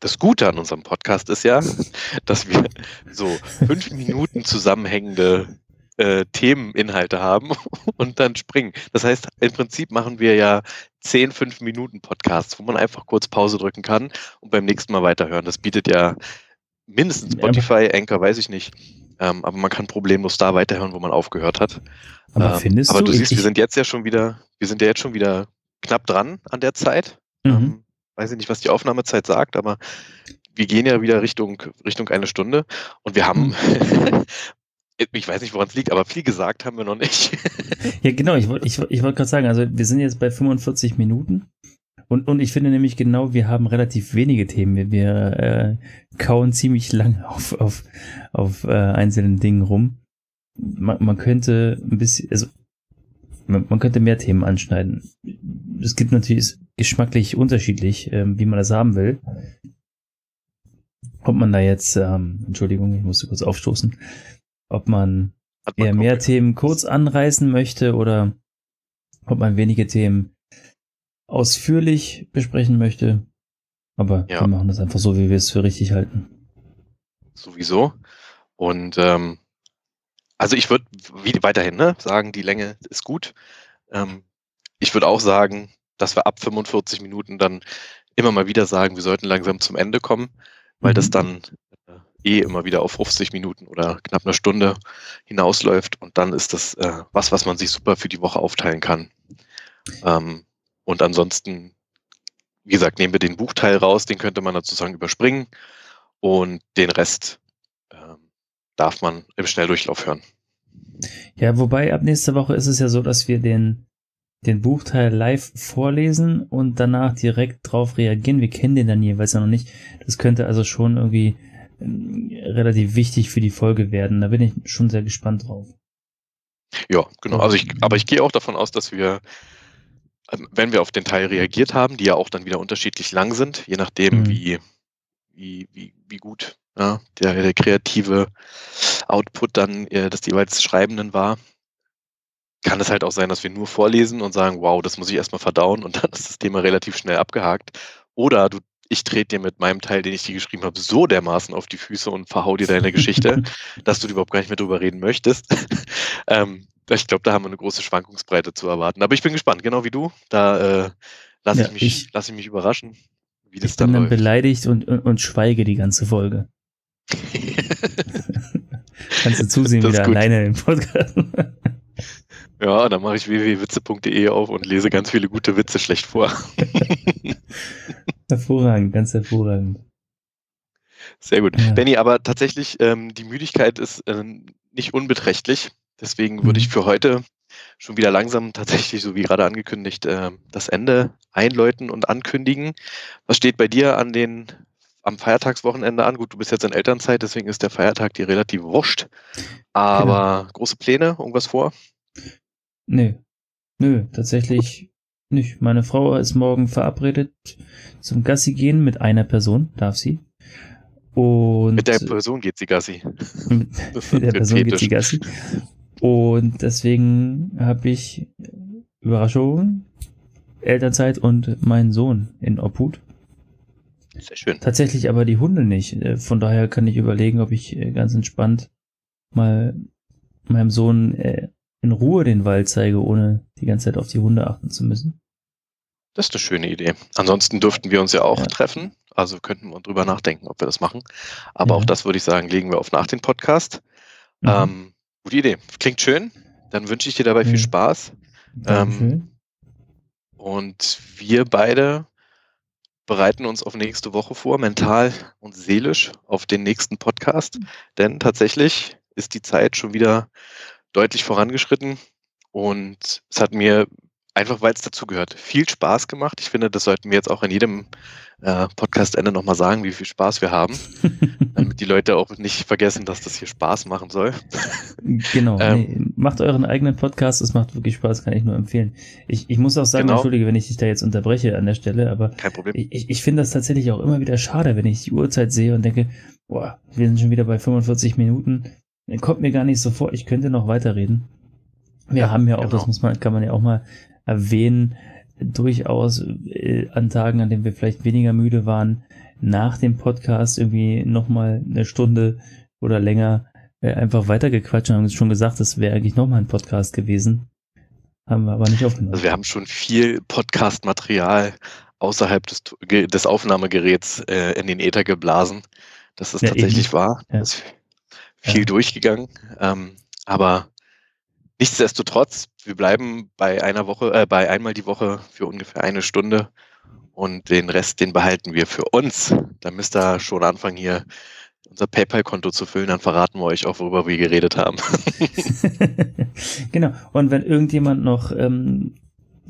das Gute an unserem Podcast ist ja, dass wir so fünf Minuten zusammenhängende äh, Themeninhalte haben und dann springen. Das heißt, im Prinzip machen wir ja 10, 5 Minuten Podcasts, wo man einfach kurz Pause drücken kann und beim nächsten Mal weiterhören. Das bietet ja mindestens Spotify, Anchor, weiß ich nicht. Ähm, aber man kann problemlos da weiterhören, wo man aufgehört hat. Aber ähm, aber du? du siehst, wir sind jetzt ja schon wieder, wir sind ja jetzt schon wieder knapp dran an der Zeit. Mhm. Ähm, weiß ich nicht, was die Aufnahmezeit sagt, aber wir gehen ja wieder Richtung, Richtung eine Stunde und wir haben, ich weiß nicht, woran es liegt, aber viel gesagt haben wir noch nicht. Ja, genau, ich wollte ich, ich wollt gerade sagen, also wir sind jetzt bei 45 Minuten und, und ich finde nämlich genau, wir haben relativ wenige Themen. Wir, wir äh, kauen ziemlich lang auf, auf, auf äh, einzelnen Dingen rum. Man, man könnte ein bisschen, also man, man könnte mehr Themen anschneiden. Es gibt natürlich geschmacklich unterschiedlich, ähm, wie man das haben will. Ob man da jetzt, ähm, Entschuldigung, ich musste kurz aufstoßen, ob man man eher mehr Themen kurz anreißen möchte oder ob man wenige Themen ausführlich besprechen möchte. Aber Ja. wir machen das einfach so, wie wir es für richtig halten. sowieso. Und ähm, also ich würde weiterhin ne, sagen, die Länge ist gut. Ähm, ich würde auch sagen, dass wir ab 45 Minuten dann immer mal wieder sagen, wir sollten langsam zum Ende kommen, weil das Mhm. dann äh, eh immer wieder auf 50 Minuten oder knapp eine Stunde hinausläuft und dann ist das äh, was, was man sich super für die Woche aufteilen kann. Ähm, und ansonsten, wie gesagt, nehmen wir den Buchteil raus, den könnte man sozusagen überspringen und den Rest darf man im Schnelldurchlauf hören. Ja, wobei ab nächste Woche ist es ja so, dass wir den, den Buchteil live vorlesen und danach direkt drauf reagieren. Wir kennen den dann jeweils ja noch nicht. Das könnte also schon irgendwie ähm, relativ wichtig für die Folge werden. Da bin ich schon sehr gespannt drauf. Ja, genau. Also ich, aber ich gehe auch davon aus, dass wir, ähm, wenn wir auf den Teil reagiert haben, die ja auch dann wieder unterschiedlich lang sind, je nachdem, Mhm. wie, wie, wie, wie gut ja, der, der kreative Output dann äh, des jeweils Schreibenden war, kann es halt auch sein, dass wir nur vorlesen und sagen, wow, das muss ich erstmal verdauen und dann ist das Thema relativ schnell abgehakt. Oder du, ich trete dir mit meinem Teil, den ich dir geschrieben habe, so dermaßen auf die Füße und verhau dir deine Geschichte, dass du überhaupt gar nicht mehr drüber reden möchtest. ähm, ich glaube, da haben wir eine große Schwankungsbreite zu erwarten. Aber ich bin gespannt, genau wie du. Da äh, lasse Ja, ich, mich, ich- lass ich mich überraschen, wie Ich das bin dann dann läuft. beleidigt und, und, und schweige die ganze Folge. Kannst du zusehen, Das ist wieder alleine im Podcast. ja, dann mache ich www.witze.de auf und lese ganz viele gute Witze schlecht vor. hervorragend, ganz hervorragend. Sehr gut. Ja. Benny, aber tatsächlich, ähm, die Müdigkeit ist ähm, nicht unbeträchtlich. Deswegen würde ich Mhm. für heute schon wieder langsam tatsächlich, so wie gerade angekündigt, ähm, das Ende einläuten und ankündigen. Was steht bei dir an den am Feiertagswochenende an? Gut, du bist jetzt in Elternzeit, deswegen ist der Feiertag dir relativ wurscht. Aber große Pläne, irgendwas vor? Nö. Nö, tatsächlich nicht. Meine Frau ist morgen verabredet zum Gassi gehen mit einer Person, darf sie. Und Mit der Person geht sie Gassi. mit, der Person geht sie Gassi. Und deswegen habe ich Überraschung, Elternzeit und meinen Sohn in Obhut. Sehr schön. Tatsächlich aber die Hunde nicht. Äh, Von daher kann ich überlegen, ob ich äh, ganz entspannt mal meinem Sohn äh, in Ruhe den Wald zeige, ohne die ganze Zeit auf die Hunde achten zu müssen. Das ist eine schöne Idee. Ansonsten dürften wir uns ja auch Ja. treffen. Also könnten wir drüber nachdenken, ob wir das machen. Aber Ja. auch das würde ich sagen, legen wir auf nach dem Podcast. Mhm. Ähm, gute Idee. Klingt schön. Dann wünsche ich dir dabei viel Ja. Spaß. Dankeschön. Und wir beide bereiten uns auf nächste Woche vor, mental und seelisch auf den nächsten Podcast. Denn tatsächlich ist die Zeit schon wieder deutlich vorangeschritten. Und es hat mir einfach, weil es dazugehört, viel Spaß gemacht. Ich finde, das sollten wir jetzt auch in jedem äh, Podcast-Ende nochmal sagen, wie viel Spaß wir haben, damit die Leute auch nicht vergessen, dass das hier Spaß machen soll. Genau. Ähm, nee, macht euren eigenen Podcast, es macht wirklich Spaß, kann ich nur empfehlen. Ich, ich muss auch sagen, Genau. entschuldige, wenn ich dich da jetzt unterbreche an der Stelle, aber Kein Problem. ich, ich, finde das tatsächlich auch immer wieder schade, wenn ich die Uhrzeit sehe und denke, boah, wir sind schon wieder bei 45 Minuten. Dann kommt mir gar nicht so vor, ich könnte noch weiterreden. Wir haben ja auch, genau. das muss man, kann man ja auch mal erwähnen, durchaus äh, an Tagen, an denen wir vielleicht weniger müde waren, nach dem Podcast irgendwie nochmal eine Stunde oder länger äh, einfach weitergequatscht und haben schon gesagt, das wäre eigentlich nochmal ein Podcast gewesen. Haben wir aber nicht aufgenommen. Also wir haben schon viel Podcast-Material außerhalb des, des Aufnahmegeräts äh, in den Äther geblasen. Das ist Ja, tatsächlich eben. wahr. Ja. Es ist viel Ja. durchgegangen. Ähm, aber nichtsdestotrotz, wir bleiben bei einer Woche, äh, bei einmal die Woche für ungefähr eine Stunde und den Rest, den behalten wir für uns. Da müsst ihr schon anfangen, hier unser PayPal-Konto zu füllen, dann verraten wir euch auch, worüber wir geredet haben. genau. Und wenn irgendjemand noch ähm,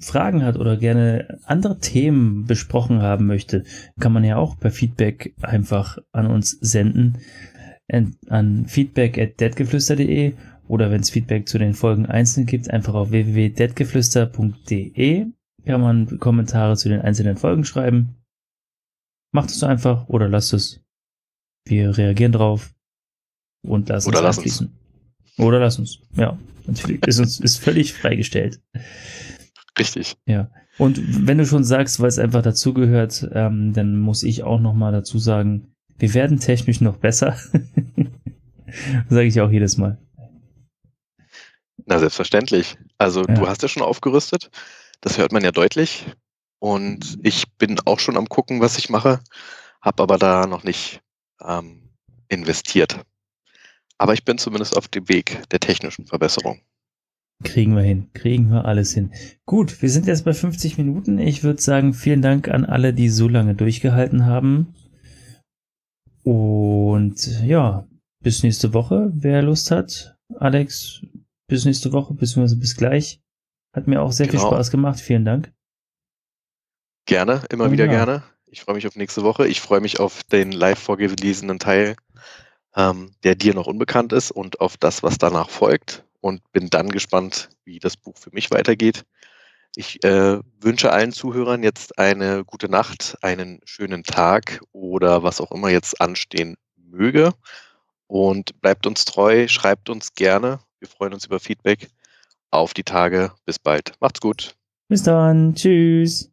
Fragen hat oder gerne andere Themen besprochen haben möchte, kann man ja auch per Feedback einfach an uns senden. An- feedback at deadgeflüster.de oder wenn es Feedback zu den Folgen einzeln gibt, einfach auf www.deadgeflüster.de kann man Kommentare zu den einzelnen Folgen schreiben. Macht es einfach oder lasst es. Wir reagieren drauf und lassen Oder es lass uns. Oder lass uns. Ja, natürlich. Ist uns ist völlig freigestellt. Richtig. Und wenn du schon sagst, weil es einfach dazugehört, ähm, dann muss ich auch noch mal dazu sagen, wir werden technisch noch besser. Sage ich auch jedes Mal. Na, selbstverständlich. Also Ja. du hast ja schon aufgerüstet. Das hört man ja deutlich. Und ich bin auch schon am gucken, was ich mache, habe aber da noch nicht ähm, investiert. Aber ich bin zumindest auf dem Weg der technischen Verbesserung. Kriegen wir hin. Kriegen wir alles hin. Gut, wir sind jetzt bei 50 Minuten. Ich würde sagen, vielen Dank an alle, die so lange durchgehalten haben. Und ja, bis nächste Woche, wer Lust hat. Alex, bis nächste Woche, beziehungsweise bis gleich. Hat mir auch sehr viel Genau. Spaß gemacht. Vielen Dank. Gerne, immer Oh wieder ja. gerne. Ich freue mich auf nächste Woche. Ich freue mich auf den live vorgelesenen Teil, ähm, der dir noch unbekannt ist und auf das, was danach folgt. Und bin dann gespannt, wie das Buch für mich weitergeht. Ich äh, wünsche allen Zuhörern jetzt eine gute Nacht, einen schönen Tag oder was auch immer jetzt anstehen möge. Und bleibt uns treu, schreibt uns gerne. Wir freuen uns über Feedback. Auf die Tage. Bis bald. Macht's gut. Bis dann. Tschüss.